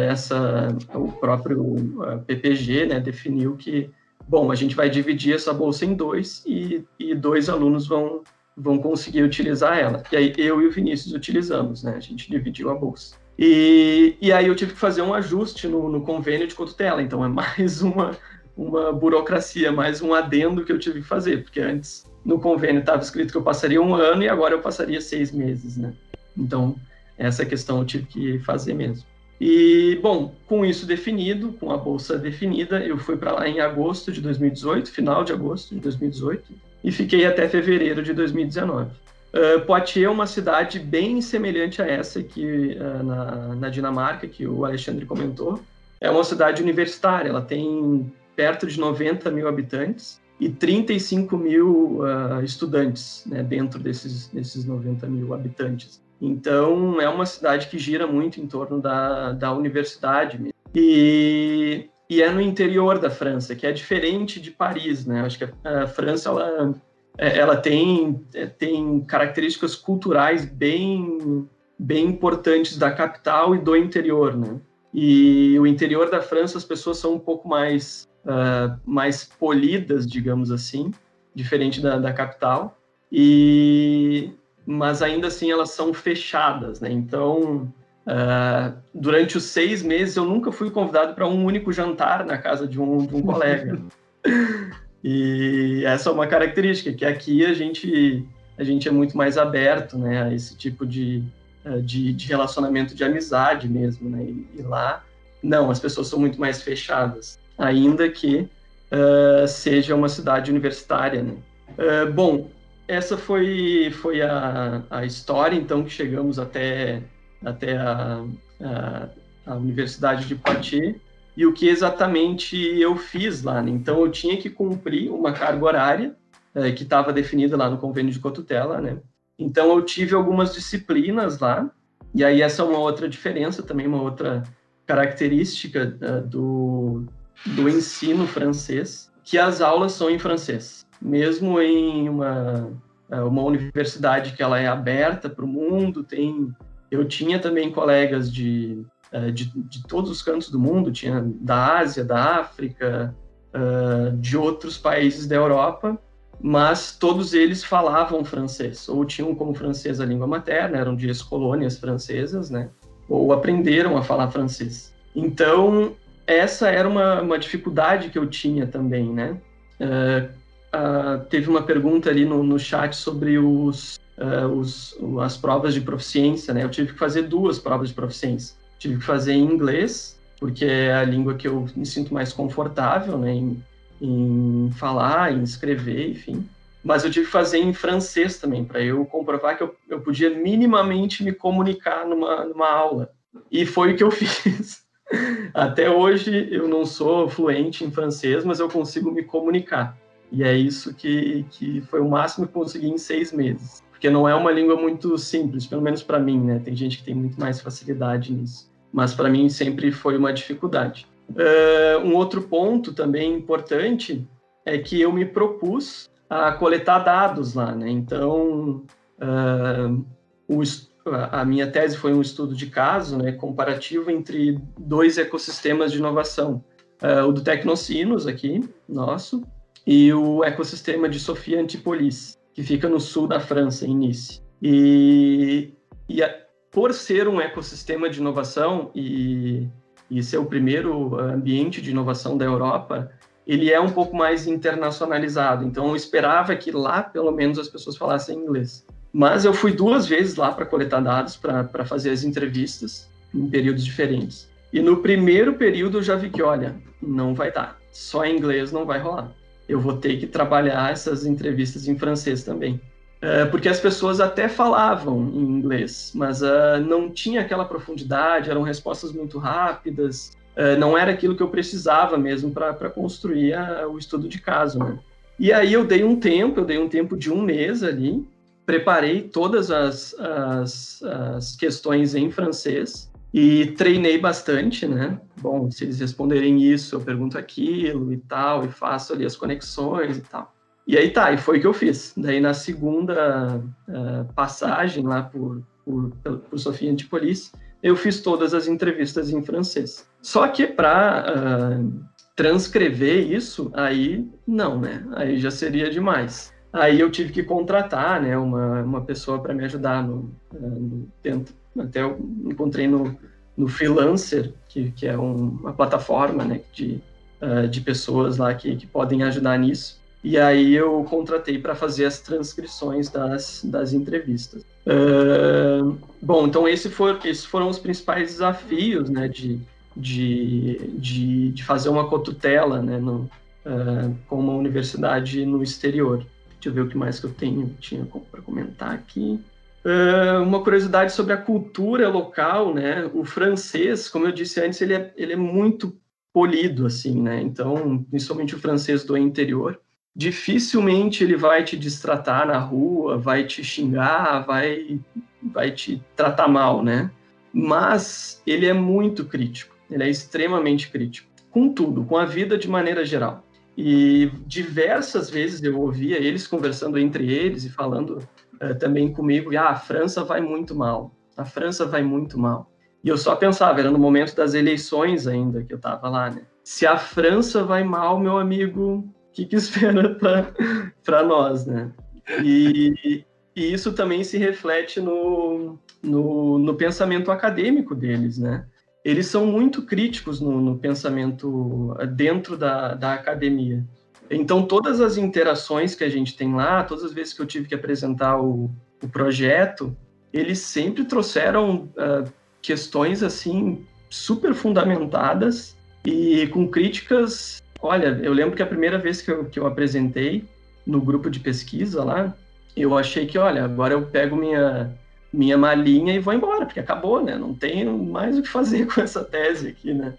essa o próprio PPG, né, definiu que, bom, a gente vai dividir essa bolsa em dois e, e dois alunos vão vão conseguir utilizar ela. E aí eu e o Vinícius utilizamos, né? A gente dividiu a bolsa. E, e aí eu tive que fazer um ajuste no, no convênio de cotutela, então é mais uma uma burocracia, mais um adendo que eu tive que fazer, porque antes no convênio estava escrito que eu passaria um ano e agora eu passaria seis meses, né? Então, essa questão eu tive que fazer mesmo. E, bom, com isso definido, com a bolsa definida, eu fui para lá em agosto de 2018, final de agosto de 2018, e fiquei até fevereiro de 2019. Uh, Poitiers é uma cidade bem semelhante a essa que uh, na, na Dinamarca, que o Alexandre comentou. É uma cidade universitária, ela tem perto de 90 mil habitantes e 35 mil uh, estudantes né, dentro desses, desses 90 mil habitantes. Então, é uma cidade que gira muito em torno da, da universidade mesmo. E, e é no interior da França, que é diferente de Paris, né? Acho que a, a França, ela, é, ela tem, é, tem características culturais bem, bem importantes da capital e do interior, né? E o interior da França, as pessoas são um pouco mais uh, mais polidas, digamos assim, diferente da, da capital. E mas ainda assim elas são fechadas, né? Então, uh, durante os seis meses eu nunca fui convidado para um único jantar na casa de um, de um colega. e essa é uma característica que aqui a gente a gente é muito mais aberto, né? A esse tipo de, ah, de, de relacionamento de amizade mesmo, né? E, e lá não, as pessoas são muito mais fechadas ainda que uh, seja uma cidade universitária. Né? Uh, bom, essa foi, foi a, a história, então, que chegamos até, até a, a, a Universidade de Poitiers e o que exatamente eu fiz lá. Né? Então, eu tinha que cumprir uma carga horária uh, que estava definida lá no convênio de cotutela, né? Então, eu tive algumas disciplinas lá, e aí essa é uma outra diferença, também uma outra característica do, do ensino francês, que as aulas são em francês. Mesmo em uma, é, uma universidade que ela é aberta para o mundo, tem eu tinha também colegas de, é, de, de, todos os cantos do mundo, tinha da Ásia, da África, é, de outros países da Europa, mas todos eles falavam francês, ou tinham como francês a língua materna, eram de ex-colônias francesas, né? Ou aprenderam a falar francês. Então, essa era uma, uma dificuldade que eu tinha também, né? Uh, uh, teve uma pergunta ali no, no chat sobre os, uh, os, as provas de proficiência, né? Eu tive que fazer duas provas de proficiência. Tive que fazer em inglês, porque é a língua que eu me sinto mais confortável, né? Em, em falar, em escrever, enfim. Mas eu tive que fazer em francês também, para eu comprovar que eu, eu podia minimamente me comunicar numa, numa aula. E foi o que eu fiz. Até hoje eu não sou fluente em francês, mas eu consigo me comunicar. E é isso que, que foi o máximo que consegui em seis meses. Porque não é uma língua muito simples, pelo menos para mim, né? Tem gente que tem muito mais facilidade nisso. mas para mim sempre foi uma dificuldade. Uh, um outro ponto também importante é que eu me propus a coletar dados lá, né? Então, uh, o, a minha tese foi um estudo de caso, né, comparativo entre dois ecossistemas de inovação, uh, o do Tecnocinos aqui, nosso, e o ecossistema de Sofia Antipolis, que fica no sul da França, em Nice. E, e a, por ser um ecossistema de inovação e, e ser o primeiro ambiente de inovação da Europa, ele é um pouco mais internacionalizado. Então, eu esperava que lá, pelo menos, as pessoas falassem inglês. Mas eu fui duas vezes lá para coletar dados, para fazer as entrevistas, em períodos diferentes. E no primeiro período eu já vi que, olha, não vai dar. Só em inglês não vai rolar. Eu vou ter que trabalhar essas entrevistas em francês também. Uh, porque as pessoas até falavam em inglês, mas uh, não tinha aquela profundidade, eram respostas muito rápidas, uh, não era aquilo que eu precisava mesmo para construir a, o estudo de caso. Né? E aí eu dei um tempo, eu dei um tempo de um mês ali, preparei todas as, as, as questões em francês e treinei bastante, né? Bom, se eles responderem isso, eu pergunto aquilo e tal, e faço ali as conexões e tal. E aí tá, e foi o que eu fiz. Daí na segunda uh, passagem lá por, por, por Sofia Antipolis, eu fiz todas as entrevistas em francês. Só que para uh, transcrever isso, aí não, né? Aí já seria demais. Aí eu tive que contratar, né, uma, uma pessoa para me ajudar no, eh, no. Até eu encontrei no, no Freelancer, que, que é um, uma plataforma, né, de, uh, de pessoas lá que, que podem ajudar nisso. E aí eu contratei para fazer as transcrições das, das entrevistas. Uh, bom, então esse for, esses foram os principais desafios, né, de, de, de, de fazer uma cotutela, né, no, uh, com uma universidade no exterior. Deixa eu ver o que mais que eu tenho tinha para comentar aqui. Uh, uma curiosidade sobre a cultura local, né? O francês, como eu disse antes, ele é, ele é muito polido, assim, né? Então, principalmente o francês do interior, dificilmente ele vai te destratar na rua, vai te xingar, vai, vai te tratar mal, né? Mas ele é muito crítico, ele é extremamente crítico, com tudo, com a vida de maneira geral. E diversas vezes eu ouvia eles conversando entre eles e falando uh, também comigo, ah, a França vai muito mal, a França vai muito mal. E eu só pensava, era no momento das eleições ainda que eu estava lá, né? Se a França vai mal, meu amigo, o que, que espera para nós, né? E, e, isso também se reflete no, no, no pensamento acadêmico deles, né? Eles são muito críticos no, no pensamento eh, dentro da, da academia. Então, todas as interações que a gente tem lá, todas as vezes que eu tive que apresentar o, o projeto, eles sempre trouxeram uh, questões assim super fundamentadas e com críticas. Olha, eu lembro que a primeira vez que eu, que eu apresentei no grupo de pesquisa lá, eu achei que, olha, agora eu pego minha, minha malinha e vou embora, porque acabou, né? Não tenho mais o que fazer com essa tese aqui, né?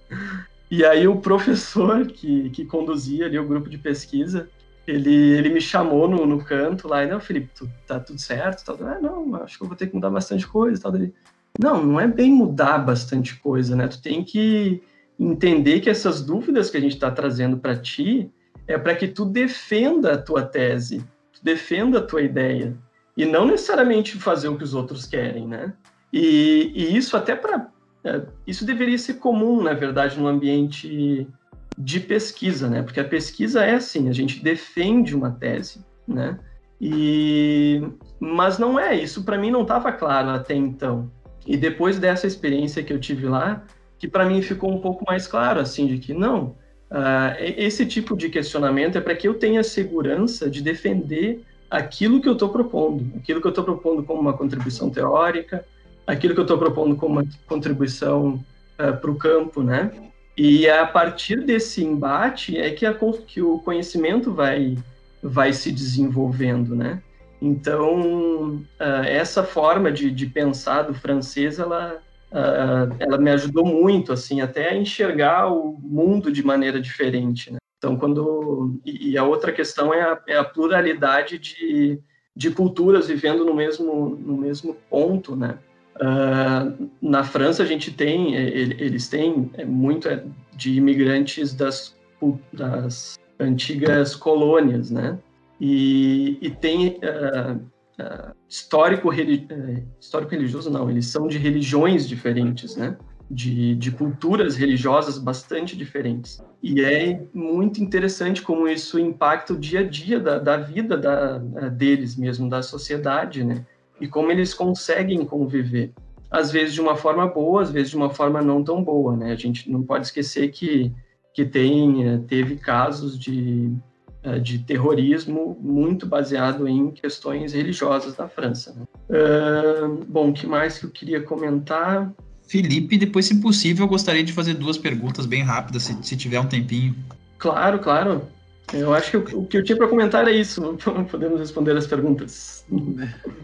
E aí o professor que, que conduzia ali o grupo de pesquisa, ele, ele me chamou no, no canto lá e, não, Felipe, tu, tá tudo certo? Tal. Ah, não, acho que eu vou ter que mudar bastante coisa. Tal. Dele, não, não é bem mudar bastante coisa, né? Tu tem que entender que essas dúvidas que a gente está trazendo para ti é para que tu defenda a tua tese, tu defenda a tua ideia e não necessariamente fazer o que os outros querem, né? E, e isso até para é, isso deveria ser comum, na verdade, no ambiente de pesquisa, né? Porque a pesquisa é assim, a gente defende uma tese, né? E mas não é isso. Para mim não estava claro até então. E depois dessa experiência que eu tive lá, que para mim ficou um pouco mais claro, assim, de que não, uh, esse tipo de questionamento é para que eu tenha segurança de defender aquilo que eu estou propondo, aquilo que eu estou propondo como uma contribuição teórica, aquilo que eu estou propondo como uma contribuição uh, eh, para o campo, né? E é a partir desse embate é que, a, que o conhecimento vai, vai se desenvolvendo, né? Então, uh, essa forma de, de, pensar do francês, ela, uh, ela me ajudou muito, assim, até a enxergar o mundo de maneira diferente, né? Então, quando e a outra questão é a, é a pluralidade de, de culturas vivendo no mesmo no mesmo ponto, né? Uh, na França a gente tem, eles têm muito de imigrantes das, das antigas colônias, né? E, e tem uh, uh, histórico, uh, histórico religioso, não, eles são de religiões diferentes, né? De, de culturas religiosas bastante diferentes. E é muito interessante como isso impacta o dia a dia da, da vida da, deles mesmo, da sociedade, né? E como eles conseguem conviver. Às vezes de uma forma boa, às vezes de uma forma não tão boa, né? A gente não pode esquecer que, que tem, eh, teve casos de, eh, de terrorismo muito baseado em questões religiosas da França. Né? Uh, bom, o que mais que eu queria comentar? Felipe, depois, se possível, eu gostaria de fazer duas perguntas bem rápidas, se, se tiver um tempinho. Claro, claro. Eu acho que o, o que eu tinha para comentar é isso. Podemos responder as perguntas.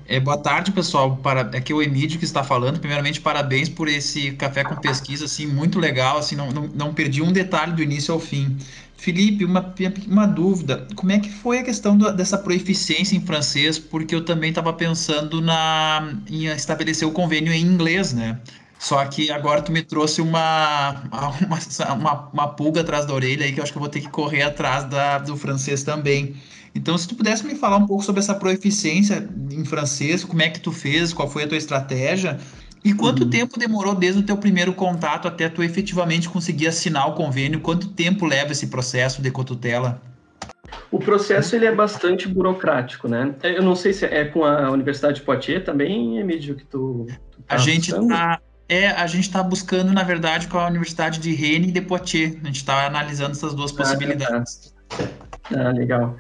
É, boa tarde, pessoal. Para, aqui é o Emílio que está falando. Primeiramente, parabéns por esse café com pesquisa, assim, muito legal. Assim, não, não, não perdi um detalhe do início ao fim. Felipe, uma, uma dúvida. Como é que foi a questão do, dessa proeficiência em francês? Porque eu também estava pensando na, em estabelecer o convênio em inglês, né? Só que agora tu me trouxe uma, uma, uma, uma pulga atrás da orelha aí que eu acho que eu vou ter que correr atrás da, do francês também. Então, se tu pudesse me falar um pouco sobre essa proeficiência em francês, como é que tu fez, qual foi a tua estratégia e quanto uhum. tempo demorou desde o teu primeiro contato até tu efetivamente conseguir assinar o convênio? Quanto tempo leva esse processo de cotutela? O processo ele é bastante burocrático, né? Eu não sei se é com a Universidade de Poitiers também, Emílio, que tu, tu tá a gente está é, a gente está buscando, na verdade, com a Universidade de Rennes e de Poitiers. A gente está analisando essas duas ah, possibilidades. Ah, legal.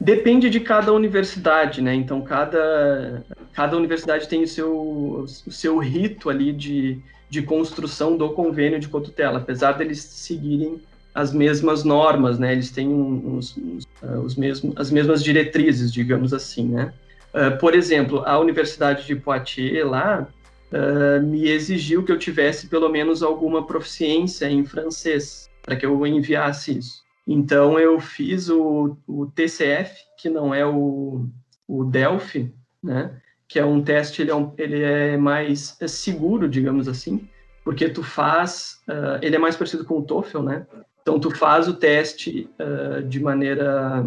Depende de cada universidade, né? Então, cada, cada universidade tem o seu, o seu rito ali de, de construção do convênio de cotutela, apesar deles seguirem as mesmas normas, né? Eles têm uns, uns, uh, os mesmos, as mesmas diretrizes, digamos assim, né? Uh, por exemplo, a Universidade de Poitiers lá, uh, me exigiu que eu tivesse pelo menos alguma proficiência em francês para que eu enviasse isso. Então eu fiz o, o TCF, que não é o, o Delphi, né? Que é um teste, ele é, um, ele é mais seguro, digamos assim, porque tu faz, uh, ele é mais parecido com o TOEFL, né? Então tu faz o teste uh, de maneira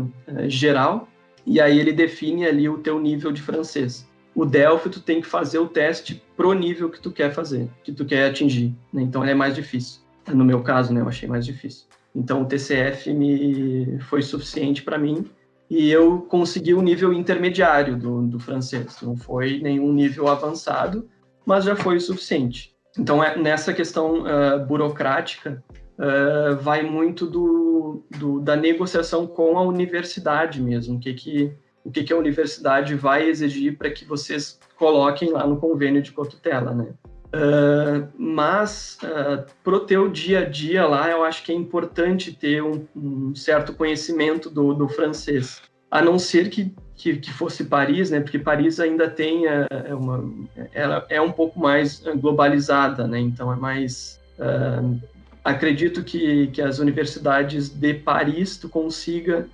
geral e aí ele define ali o teu nível de francês o Delphi tu tem que fazer o teste pro nível que tu quer fazer, que tu quer atingir, né? Então é mais difícil. No meu caso, né, eu achei mais difícil. Então o TCF me foi suficiente para mim e eu consegui o nível intermediário do, do francês. Não foi nenhum nível avançado, mas já foi o suficiente. Então é, nessa questão uh, burocrática uh, vai muito do, do, da negociação com a universidade mesmo, que que o que, que a universidade vai exigir para que vocês coloquem lá no convênio de cotutela, né? Uh, mas uh, para o teu dia a dia lá, eu acho que é importante ter um, um certo conhecimento do, do, francês, a não ser que, que, que, fosse Paris, né? Porque Paris ainda tem é, é uma, ela é um pouco mais globalizada, né? Então é mais uh, acredito que, que as universidades de Paris tu consiga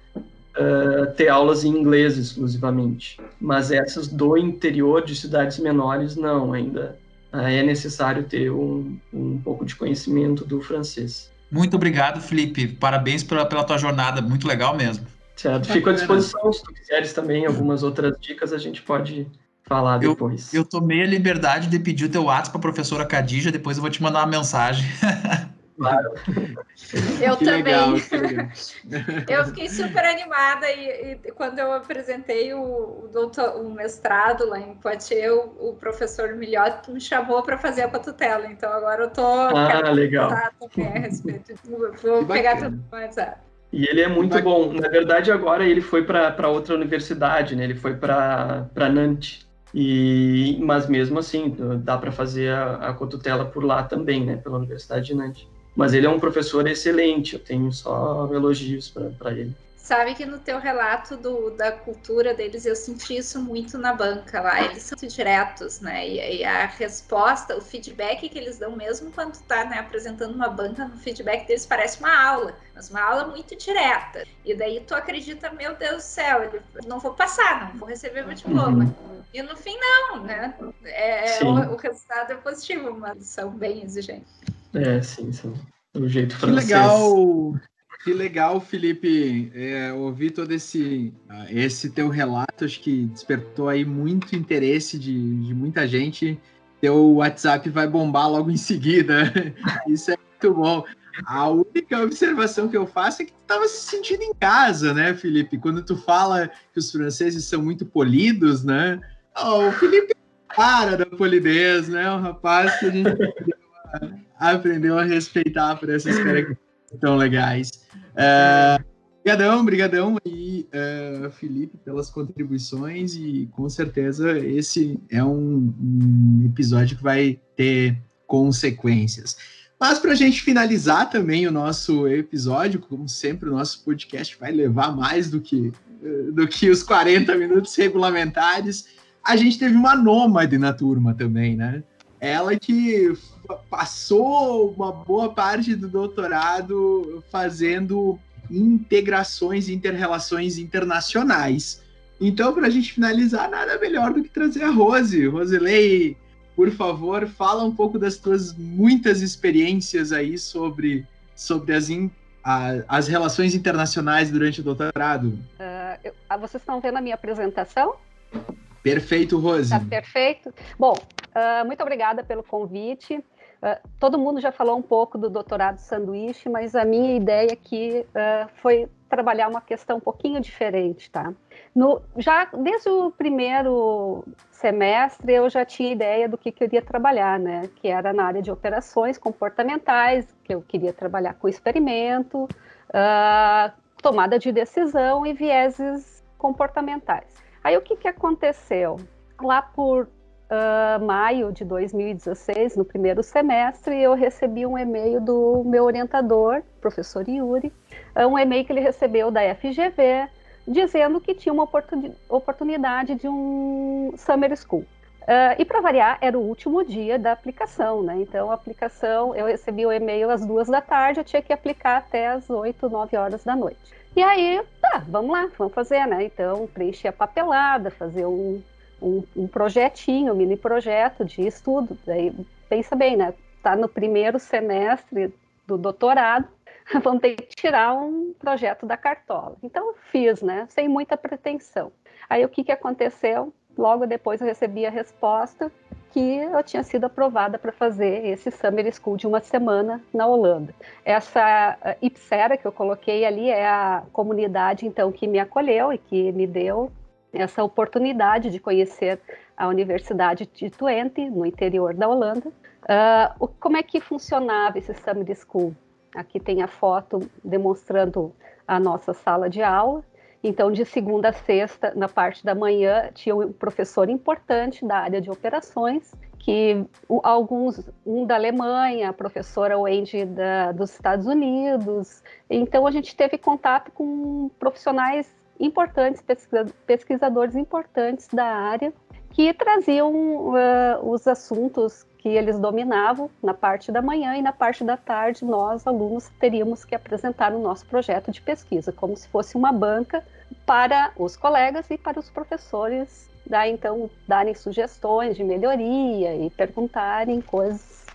uh, ter aulas em inglês exclusivamente. Mas essas do interior de cidades menores, não, ainda uh, é necessário ter um, um pouco de conhecimento do francês. Muito obrigado, Felipe. Parabéns pela, pela tua jornada, muito legal mesmo. Certo, fico à disposição. Se tu quiseres também algumas outras dicas, a gente pode falar depois. Eu, eu tomei a liberdade de pedir o teu WhatsApp para a professora Cadija, depois eu vou te mandar uma mensagem. Claro. Eu que também. Legal, eu fiquei super animada e, e, quando eu apresentei o, o, doutor, o mestrado lá em Poitiers, o, o professor Milhote me chamou para fazer a tutela. Então agora eu tô ah, legal. também a respeito. Vou pegar tudo mais. E ele é muito bom. Na verdade, agora ele foi para outra universidade, né? Ele foi para Nantes. E, mas mesmo assim, dá para fazer a, a cotutela por lá também, né? Pela Universidade de Nantes. Mas ele é um professor excelente, eu tenho só elogios para ele. sabe que no teu relato do, da cultura deles, eu senti isso muito na banca lá. Eles são muito diretos, né? E, e, a resposta, o feedback que eles dão, mesmo quando tu tá né, apresentando uma banca, no feedback deles parece uma aula, mas uma aula muito direta. E daí tu acredita, meu Deus do céu, eu não vou passar, não vou receber meu diploma. Uhum. E no fim, não, né? É, o, o, resultado é positivo, mas são bem exigentes. É, sim, sim. Do jeito francês. Que legal! Que legal, Felipe, é, ouvir todo esse, esse teu relato, acho que despertou aí muito interesse de, de muita gente. Teu WhatsApp vai bombar logo em seguida. Isso é muito bom. A única observação que eu faço é que tu estava se sentindo em casa, né, Felipe? Quando tu fala que os franceses são muito polidos, né? Oh, o Felipe é cara da polidez, né? Um rapaz que a gente aprendeu a respeitar por essas características tão legais. Uh, brigadão, brigadão aí, uh, Felipe, pelas contribuições e com certeza esse é um, um episódio que vai ter consequências. Mas para a gente finalizar também o nosso episódio, como sempre, o nosso podcast vai levar mais do que, do que os 40 minutos regulamentares. A gente teve uma nômade na turma também, né? Ela que passou uma boa parte do doutorado fazendo integrações e interrelações internacionais. Então, para a gente finalizar, nada melhor do que trazer a Rose. Roselei, por favor, fala um pouco das tuas muitas experiências aí sobre, sobre as, in, a, as relações internacionais durante o doutorado. Uh, eu, vocês estão vendo a minha apresentação? Perfeito, Rose. Tá perfeito. Bom, uh, muito obrigada pelo convite. Uh, todo mundo já falou um pouco do doutorado sanduíche, mas a minha ideia aqui uh, foi trabalhar uma questão um pouquinho diferente, tá? No, já desde o primeiro semestre eu já tinha ideia do que, que eu iria trabalhar, né? Que era na área de operações comportamentais, que eu queria trabalhar com experimento, uh, tomada de decisão e vieses comportamentais. Aí o que, que aconteceu? Lá por uh, maio de 2016, no primeiro semestre, eu recebi um e-mail do meu orientador, professor Yuri, uh, um e-mail que ele recebeu da FGV, dizendo que tinha uma oportunidade de um summer school. Uh, e para variar, era o último dia da aplicação, né? Então, a aplicação, eu recebi o e-mail às duas da tarde, eu tinha que aplicar até às oito, nove horas da noite. E aí, tá, vamos lá, vamos fazer, né? Então, preencher a papelada, fazer um, um, um projetinho, um mini projeto de estudo. Daí, pensa bem, né? Tá no primeiro semestre do doutorado, vão ter que tirar um projeto da cartola. Então, fiz, né? Sem muita pretensão. Aí, o que, que aconteceu? Logo depois, eu recebi a resposta que eu tinha sido aprovada para fazer esse Summer School de uma semana na Holanda. Essa Ipsera que eu coloquei ali é a comunidade, então, que me acolheu e que me deu essa oportunidade de conhecer a Universidade de Twente, no interior da Holanda. Uh, como é que funcionava esse Summer School? Aqui tem a foto demonstrando a nossa sala de aula. Então, de segunda a sexta, na parte da manhã, tinha um professor importante da área de operações, que alguns, um da Alemanha, a professora Wendy da, dos Estados Unidos. Então, a gente teve contato com profissionais importantes, pesquisadores importantes da área, que traziam uh, os assuntos que eles dominavam na parte da manhã e na parte da tarde nós, alunos, teríamos que apresentar o nosso projeto de pesquisa, como se fosse uma banca para os colegas e para os professores, dar, então, darem sugestões de melhoria e perguntarem coisas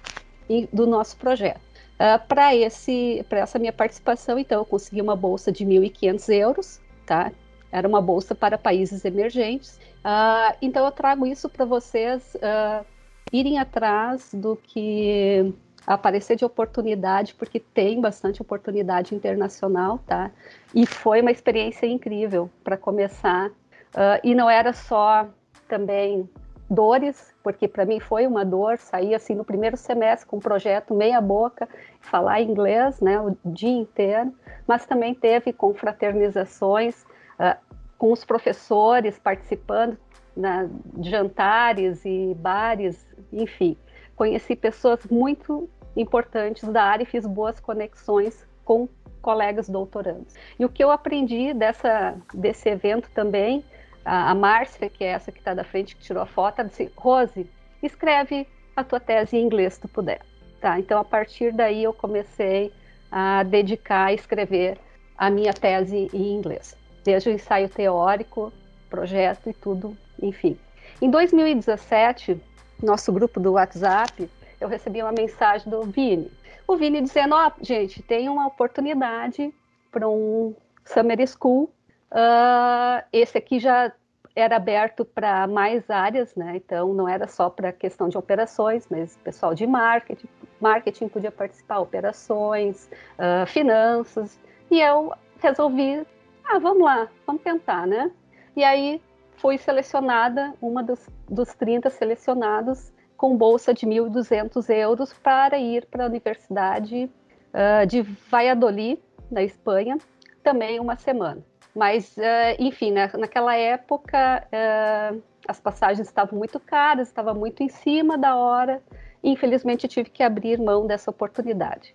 do nosso projeto. Uh, para essa minha participação, então, eu consegui uma bolsa de 1.500 euros, tá? Era uma bolsa para países emergentes. Uh, então eu trago isso para vocês uh, irem atrás do que aparecer de oportunidade, porque tem bastante oportunidade internacional, tá? E foi uma experiência incrível para começar. Uh, e não era só também dores, porque para mim foi uma dor sair assim no primeiro semestre com um projeto meia boca, falar inglês, né, o dia inteiro, mas também teve confraternizações, uh, com os professores participando na, de jantares e bares, enfim. Conheci pessoas muito importantes da área e fiz boas conexões com colegas doutorandos. E o que eu aprendi dessa, desse evento também, a, a Márcia, que é essa que está da frente, que tirou a foto, ela disse, Rose, escreve a tua tese em inglês se tu puder. Tá, então a partir daí eu comecei a dedicar a escrever a minha tese em inglês, desde o ensaio teórico, projeto e tudo, enfim. Em 2017, nosso grupo do WhatsApp, eu recebi uma mensagem do Vini. O Vini dizendo: Ó, oh, gente, tem uma oportunidade para um Summer School. Uh, esse aqui já era aberto para mais áreas, né? Então não era só para questão de operações, mas pessoal de marketing, marketing podia participar, operações, uh, finanças. E eu resolvi, ah, vamos lá, vamos tentar, né? E aí fui selecionada, uma dos, dos 30 selecionados, com bolsa de 1.200 euros para ir para a Universidade uh, de Valladolid, na Espanha, também uma semana. Mas, uh, enfim, né, naquela época uh, as passagens estavam muito caras, estava muito em cima da hora. E, infelizmente, tive que abrir mão dessa oportunidade.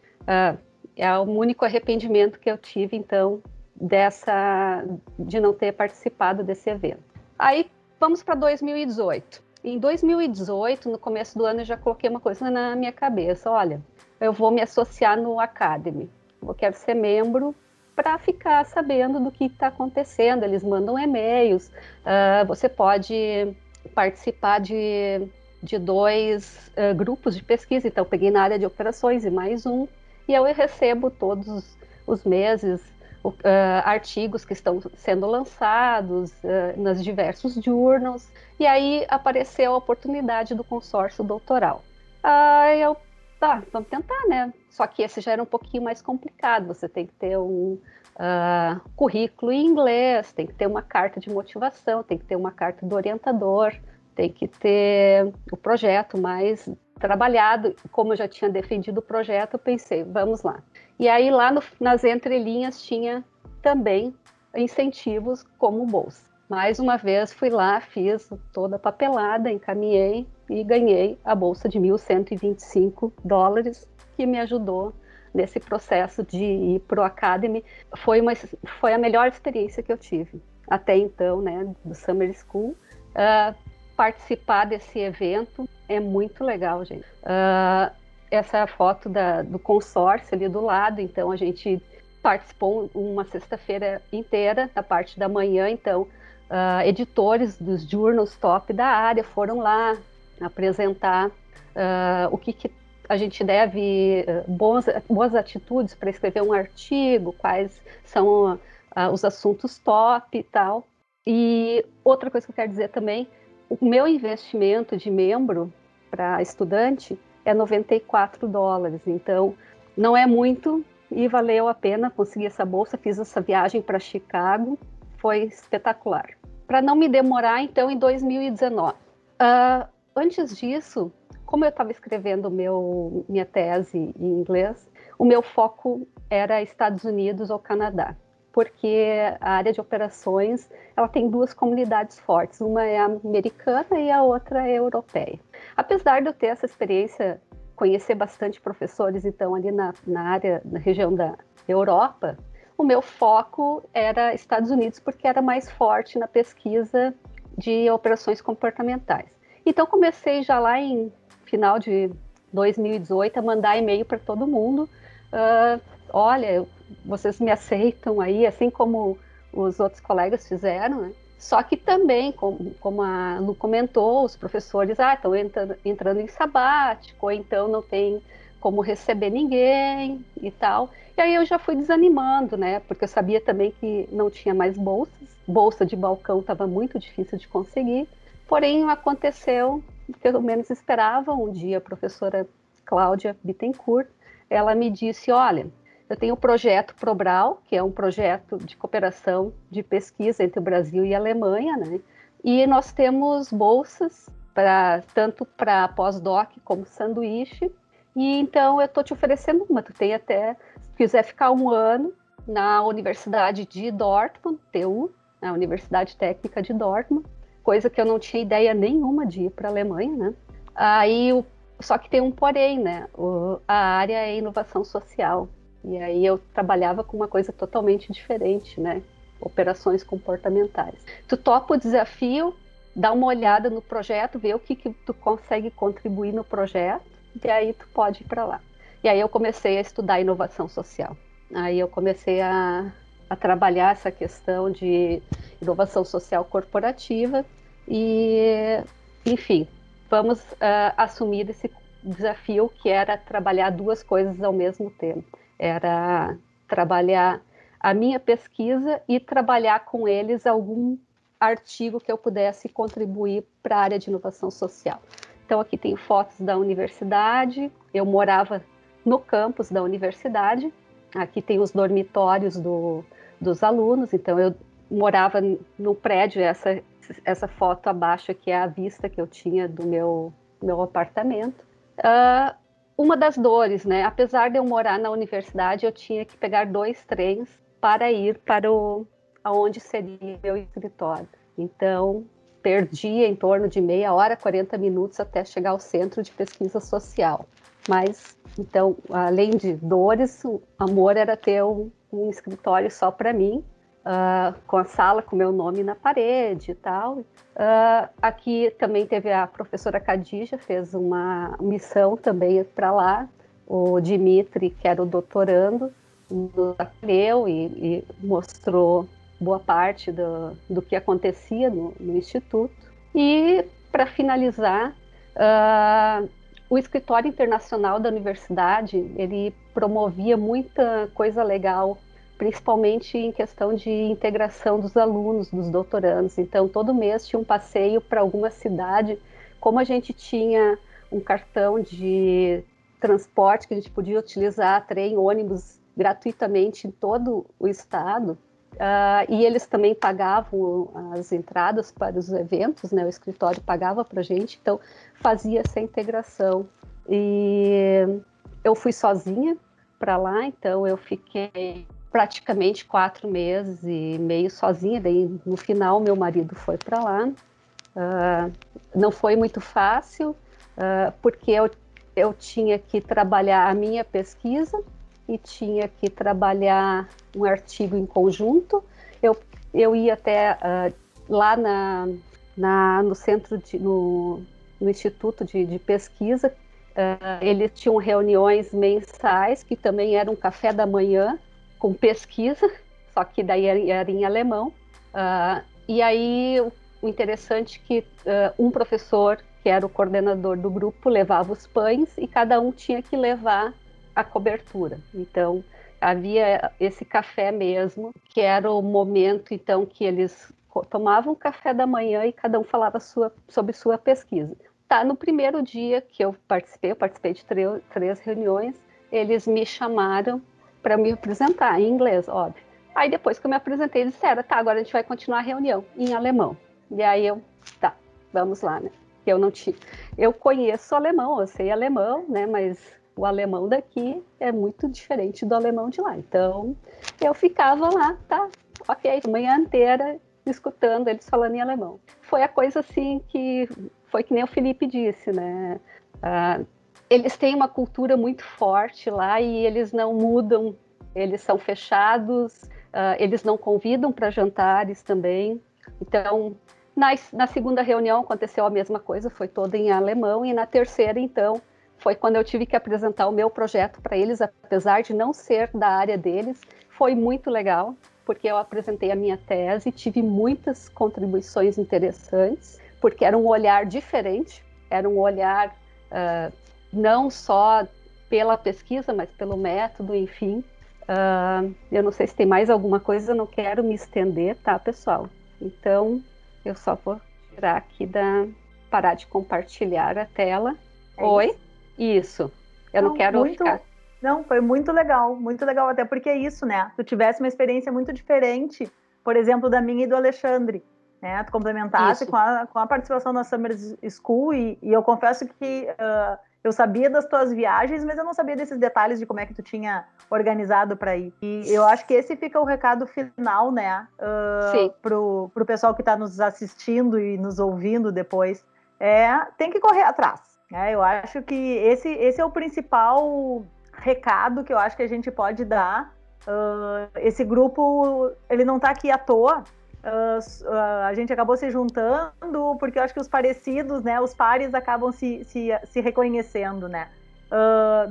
é o único arrependimento que eu tive, então, dessa de não ter participado desse evento. Aí vamos para 2018. Em 2018, no começo do ano, eu já coloquei uma coisa na minha cabeça: olha, eu vou me associar no Academy. Eu quero ser membro para ficar sabendo do que está acontecendo. Eles mandam e-mails, uh, você pode participar de, de dois uh, grupos de pesquisa. Então, peguei na área de operações e mais um, e eu recebo todos os meses uh, artigos que estão sendo lançados nas diversos journals, e aí apareceu a oportunidade do consórcio doutoral. Aí eu, tá, vamos tentar, né? Só que esse já era um pouquinho mais complicado, você tem que ter um uh, currículo em inglês, tem que ter uma carta de motivação, tem que ter uma carta do orientador, tem que ter o projeto mais trabalhado. Como eu já tinha defendido o projeto, eu pensei, vamos lá. E aí lá no, nas entrelinhas tinha também incentivos como bolsa. Mais uma vez fui lá, fiz toda a papelada, encaminhei e ganhei a bolsa de 1.125 dólares, que me ajudou nesse processo de ir para o Academy. Foi, uma, foi a melhor experiência que eu tive até então, né, do Summer School. Uh, participar desse evento é muito legal, gente. Uh, essa é a foto da, do consórcio ali do lado, então a gente participou uma sexta-feira inteira, na parte da manhã, então uh, editores dos journals top da área foram lá apresentar uh, o que, que, a gente deve, uh, boas, boas atitudes para escrever um artigo, quais são os assuntos top e tal. E outra coisa que eu quero dizer também, o meu investimento de membro para estudante é 94 dólares. Então, não é muito e valeu a pena conseguir essa bolsa. Fiz essa viagem para Chicago, foi espetacular. Para não me demorar, então, em 2019. Uh, antes disso, como eu estava escrevendo meu, minha tese em inglês, o meu foco era Estados Unidos ou Canadá, porque a área de operações ela tem duas comunidades fortes, uma é americana e a outra é europeia. Apesar de eu ter essa experiência, conhecer bastante professores, então, ali na, na área, na região da Europa, o meu foco era Estados Unidos, porque era mais forte na pesquisa de operações comportamentais. Então, comecei já lá em final de 2018 a mandar e-mail para todo mundo. Uh, olha, vocês me aceitam aí, assim como os outros colegas fizeram, né? Só que também, como, como a Lu comentou, os professores ah, estão entrando, entrando em sabático, ou então não tem como receber ninguém e tal. E aí eu já fui desanimando, né? Porque eu sabia também que não tinha mais bolsas. Bolsa de balcão estava muito difícil de conseguir. Porém, aconteceu o que eu menos esperava. Um dia a professora Cláudia Bittencourt, ela me disse, olha, eu tenho o projeto Probral, que é um projeto de cooperação de pesquisa entre o Brasil e a Alemanha, né? E nós temos bolsas para tanto para pós-doc como sanduíche. E então eu estou te oferecendo uma. Tu tem até, se quiser ficar um ano na Universidade de Dortmund, TU, na Universidade Técnica de Dortmund, coisa que eu não tinha ideia nenhuma de ir para a Alemanha, né? Aí, só que tem um porém, né? O, a área é inovação social. E aí eu trabalhava com uma coisa totalmente diferente, né? Operações comportamentais. Tu topa o desafio, dá uma olhada no projeto, vê o que, que tu consegue contribuir no projeto, e aí tu pode ir para lá. E aí eu comecei a estudar inovação social. Aí eu comecei a, a trabalhar essa questão de inovação social corporativa e, enfim, vamos uh, assumir esse desafio que era trabalhar duas coisas ao mesmo tempo. Era trabalhar a minha pesquisa e trabalhar com eles algum artigo que eu pudesse contribuir para a área de inovação social. Então aqui tem fotos da universidade, eu morava no campus da universidade, aqui tem os dormitórios do, dos alunos, então eu morava no prédio, essa, essa foto abaixo aqui é a vista que eu tinha do meu, meu apartamento. Uh, uma das dores, né? Apesar de eu morar na universidade, eu tinha que pegar dois trens para ir para o aonde seria meu escritório. Então, perdia em torno de meia hora, 40 minutos até chegar ao centro de pesquisa social. Mas, então, além de dores, o amor era ter um, um escritório só para mim, uh, com a sala com meu nome na parede e tal. Uh, aqui também teve a professora Cadija, fez uma missão também para lá. O Dimitri, que era o doutorando, nos acolheu e, e mostrou boa parte do, do que acontecia no, no Instituto. E, para finalizar, uh, o escritório internacional da universidade ele promovia muita coisa legal principalmente em questão de integração dos alunos, dos doutorandos. Então, todo mês tinha um passeio para alguma cidade. Como a gente tinha um cartão de transporte que a gente podia utilizar, trem, ônibus, gratuitamente em todo o estado, uh, e eles também pagavam as entradas para os eventos, né? o escritório pagava para gente, então fazia essa integração. E eu fui sozinha para lá, então eu fiquei praticamente quatro meses e meio sozinha. Daí no final meu marido foi para lá. Uh, não foi muito fácil uh, porque eu, eu tinha que trabalhar a minha pesquisa e tinha que trabalhar um artigo em conjunto. Eu, eu ia até uh, lá na, na, no centro, de, no, no Instituto de, de Pesquisa, eles tinham reuniões mensais, que também era um café da manhã, com pesquisa, só que daí era em alemão. Uh, e aí o interessante é que uh, um professor, que era o coordenador do grupo, levava os pães e cada um tinha que levar a cobertura. Então havia esse café mesmo, que era o momento então que eles tomavam café da manhã e cada um falava sua, sobre sua pesquisa. Tá, no primeiro dia que eu participei, eu participei de três reuniões, eles me chamaram para me apresentar, em inglês, óbvio. Aí depois que eu me apresentei, eles disseram, tá, agora a gente vai continuar a reunião em alemão. E aí eu, tá, vamos lá, né? Eu não tinha. Eu conheço alemão, eu sei alemão, né? Mas o alemão daqui é muito diferente do alemão de lá. Então eu ficava lá, tá, ok, manhã inteira escutando eles falando em alemão. Foi a coisa assim que foi que nem o Felipe disse, né? Uh, eles têm uma cultura muito forte lá e eles não mudam, eles são fechados, uh, eles não convidam para jantares também. Então, na, na, segunda reunião aconteceu a mesma coisa, foi toda em alemão, e na terceira, então, foi quando eu tive que apresentar o meu projeto para eles, apesar de não ser da área deles. Foi muito legal, porque eu apresentei a minha tese, tive muitas contribuições interessantes, porque era um olhar diferente, era um olhar uh, não só pela pesquisa, mas pelo método, enfim. Uh, eu não sei se tem mais alguma coisa, eu não quero me estender, tá, pessoal? Então, eu só vou tirar aqui da. parar de compartilhar a tela. É Oi? Isso. Isso. Eu não, não quero muito... ficar. Não, foi muito legal, muito legal, até porque é isso, né? Tu tivesse uma experiência muito diferente, por exemplo, da minha e do Alexandre, né? Tu complementasse com a, com a participação na Summer School, e, e eu confesso que uh, eu sabia das tuas viagens, mas eu não sabia desses detalhes de como é que tu tinha organizado para ir. E eu acho que esse fica o recado final, né? Uh, pro, pro pessoal que está nos assistindo e nos ouvindo depois. É, tem que correr atrás. Né? Eu acho que esse, esse é o principal recado que eu acho que a gente pode dar. Uh, esse grupo, ele não está aqui à toa. Uh, uh, a gente acabou se juntando porque eu acho que os parecidos, né, os pares acabam se, se, se reconhecendo, né?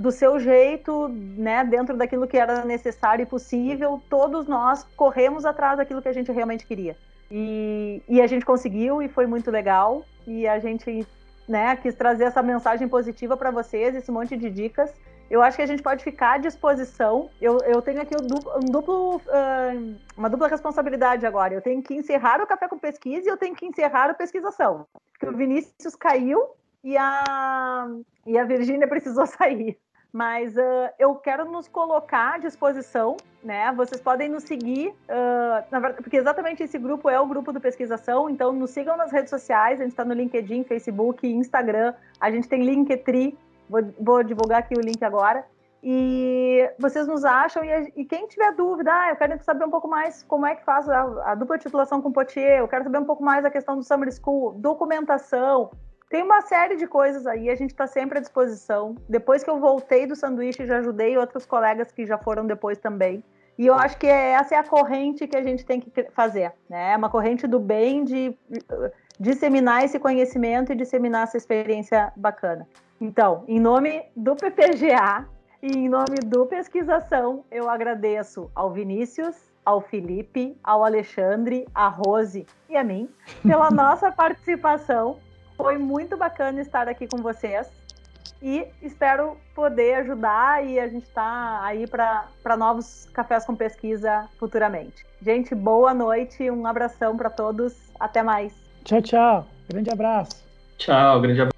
do seu jeito, né, dentro daquilo que era necessário e possível, todos nós corremos atrás daquilo que a gente realmente queria. E, e a gente conseguiu e foi muito legal. E a gente né, quis trazer essa mensagem positiva para vocês, esse monte de dicas. Eu acho que a gente pode ficar à disposição. Eu, eu tenho aqui um duplo, uh, uma dupla responsabilidade agora. Eu tenho que encerrar o Café com Pesquisa e eu tenho que encerrar a pesquisação. Porque o Vinícius caiu e a, e a Virgínia precisou sair. Mas uh, eu quero nos colocar à disposição, né? Vocês podem nos seguir, uh, verdade, porque exatamente esse grupo é o grupo do Pesquisação, então nos sigam nas redes sociais, a gente está no LinkedIn, Facebook, Instagram, a gente tem Linktree, Vou, vou divulgar aqui o link agora. E vocês nos acham, e, e, quem tiver dúvida, ah, eu quero saber um pouco mais como é que faz a, a, dupla titulação com Potier, eu quero saber um pouco mais a questão do Summer School, documentação, tem uma série de coisas aí, a gente está sempre à disposição. Depois que eu voltei do sanduíche, já ajudei outros colegas que já foram depois também. E eu acho que é, essa é a corrente que a gente tem que fazer, né? É uma corrente do bem de disseminar esse conhecimento e disseminar essa experiência bacana. Então, em nome do PPGA e em nome do Pesquisação, eu agradeço ao Vinícius, ao Felipe, ao Alexandre, à Rose e a mim pela nossa participação. Foi muito bacana estar aqui com vocês e espero poder ajudar e a gente está aí para novos cafés com pesquisa futuramente. Gente, boa noite, um abração para todos, até mais. Tchau, tchau. Grande abraço. Tchau, grande abraço.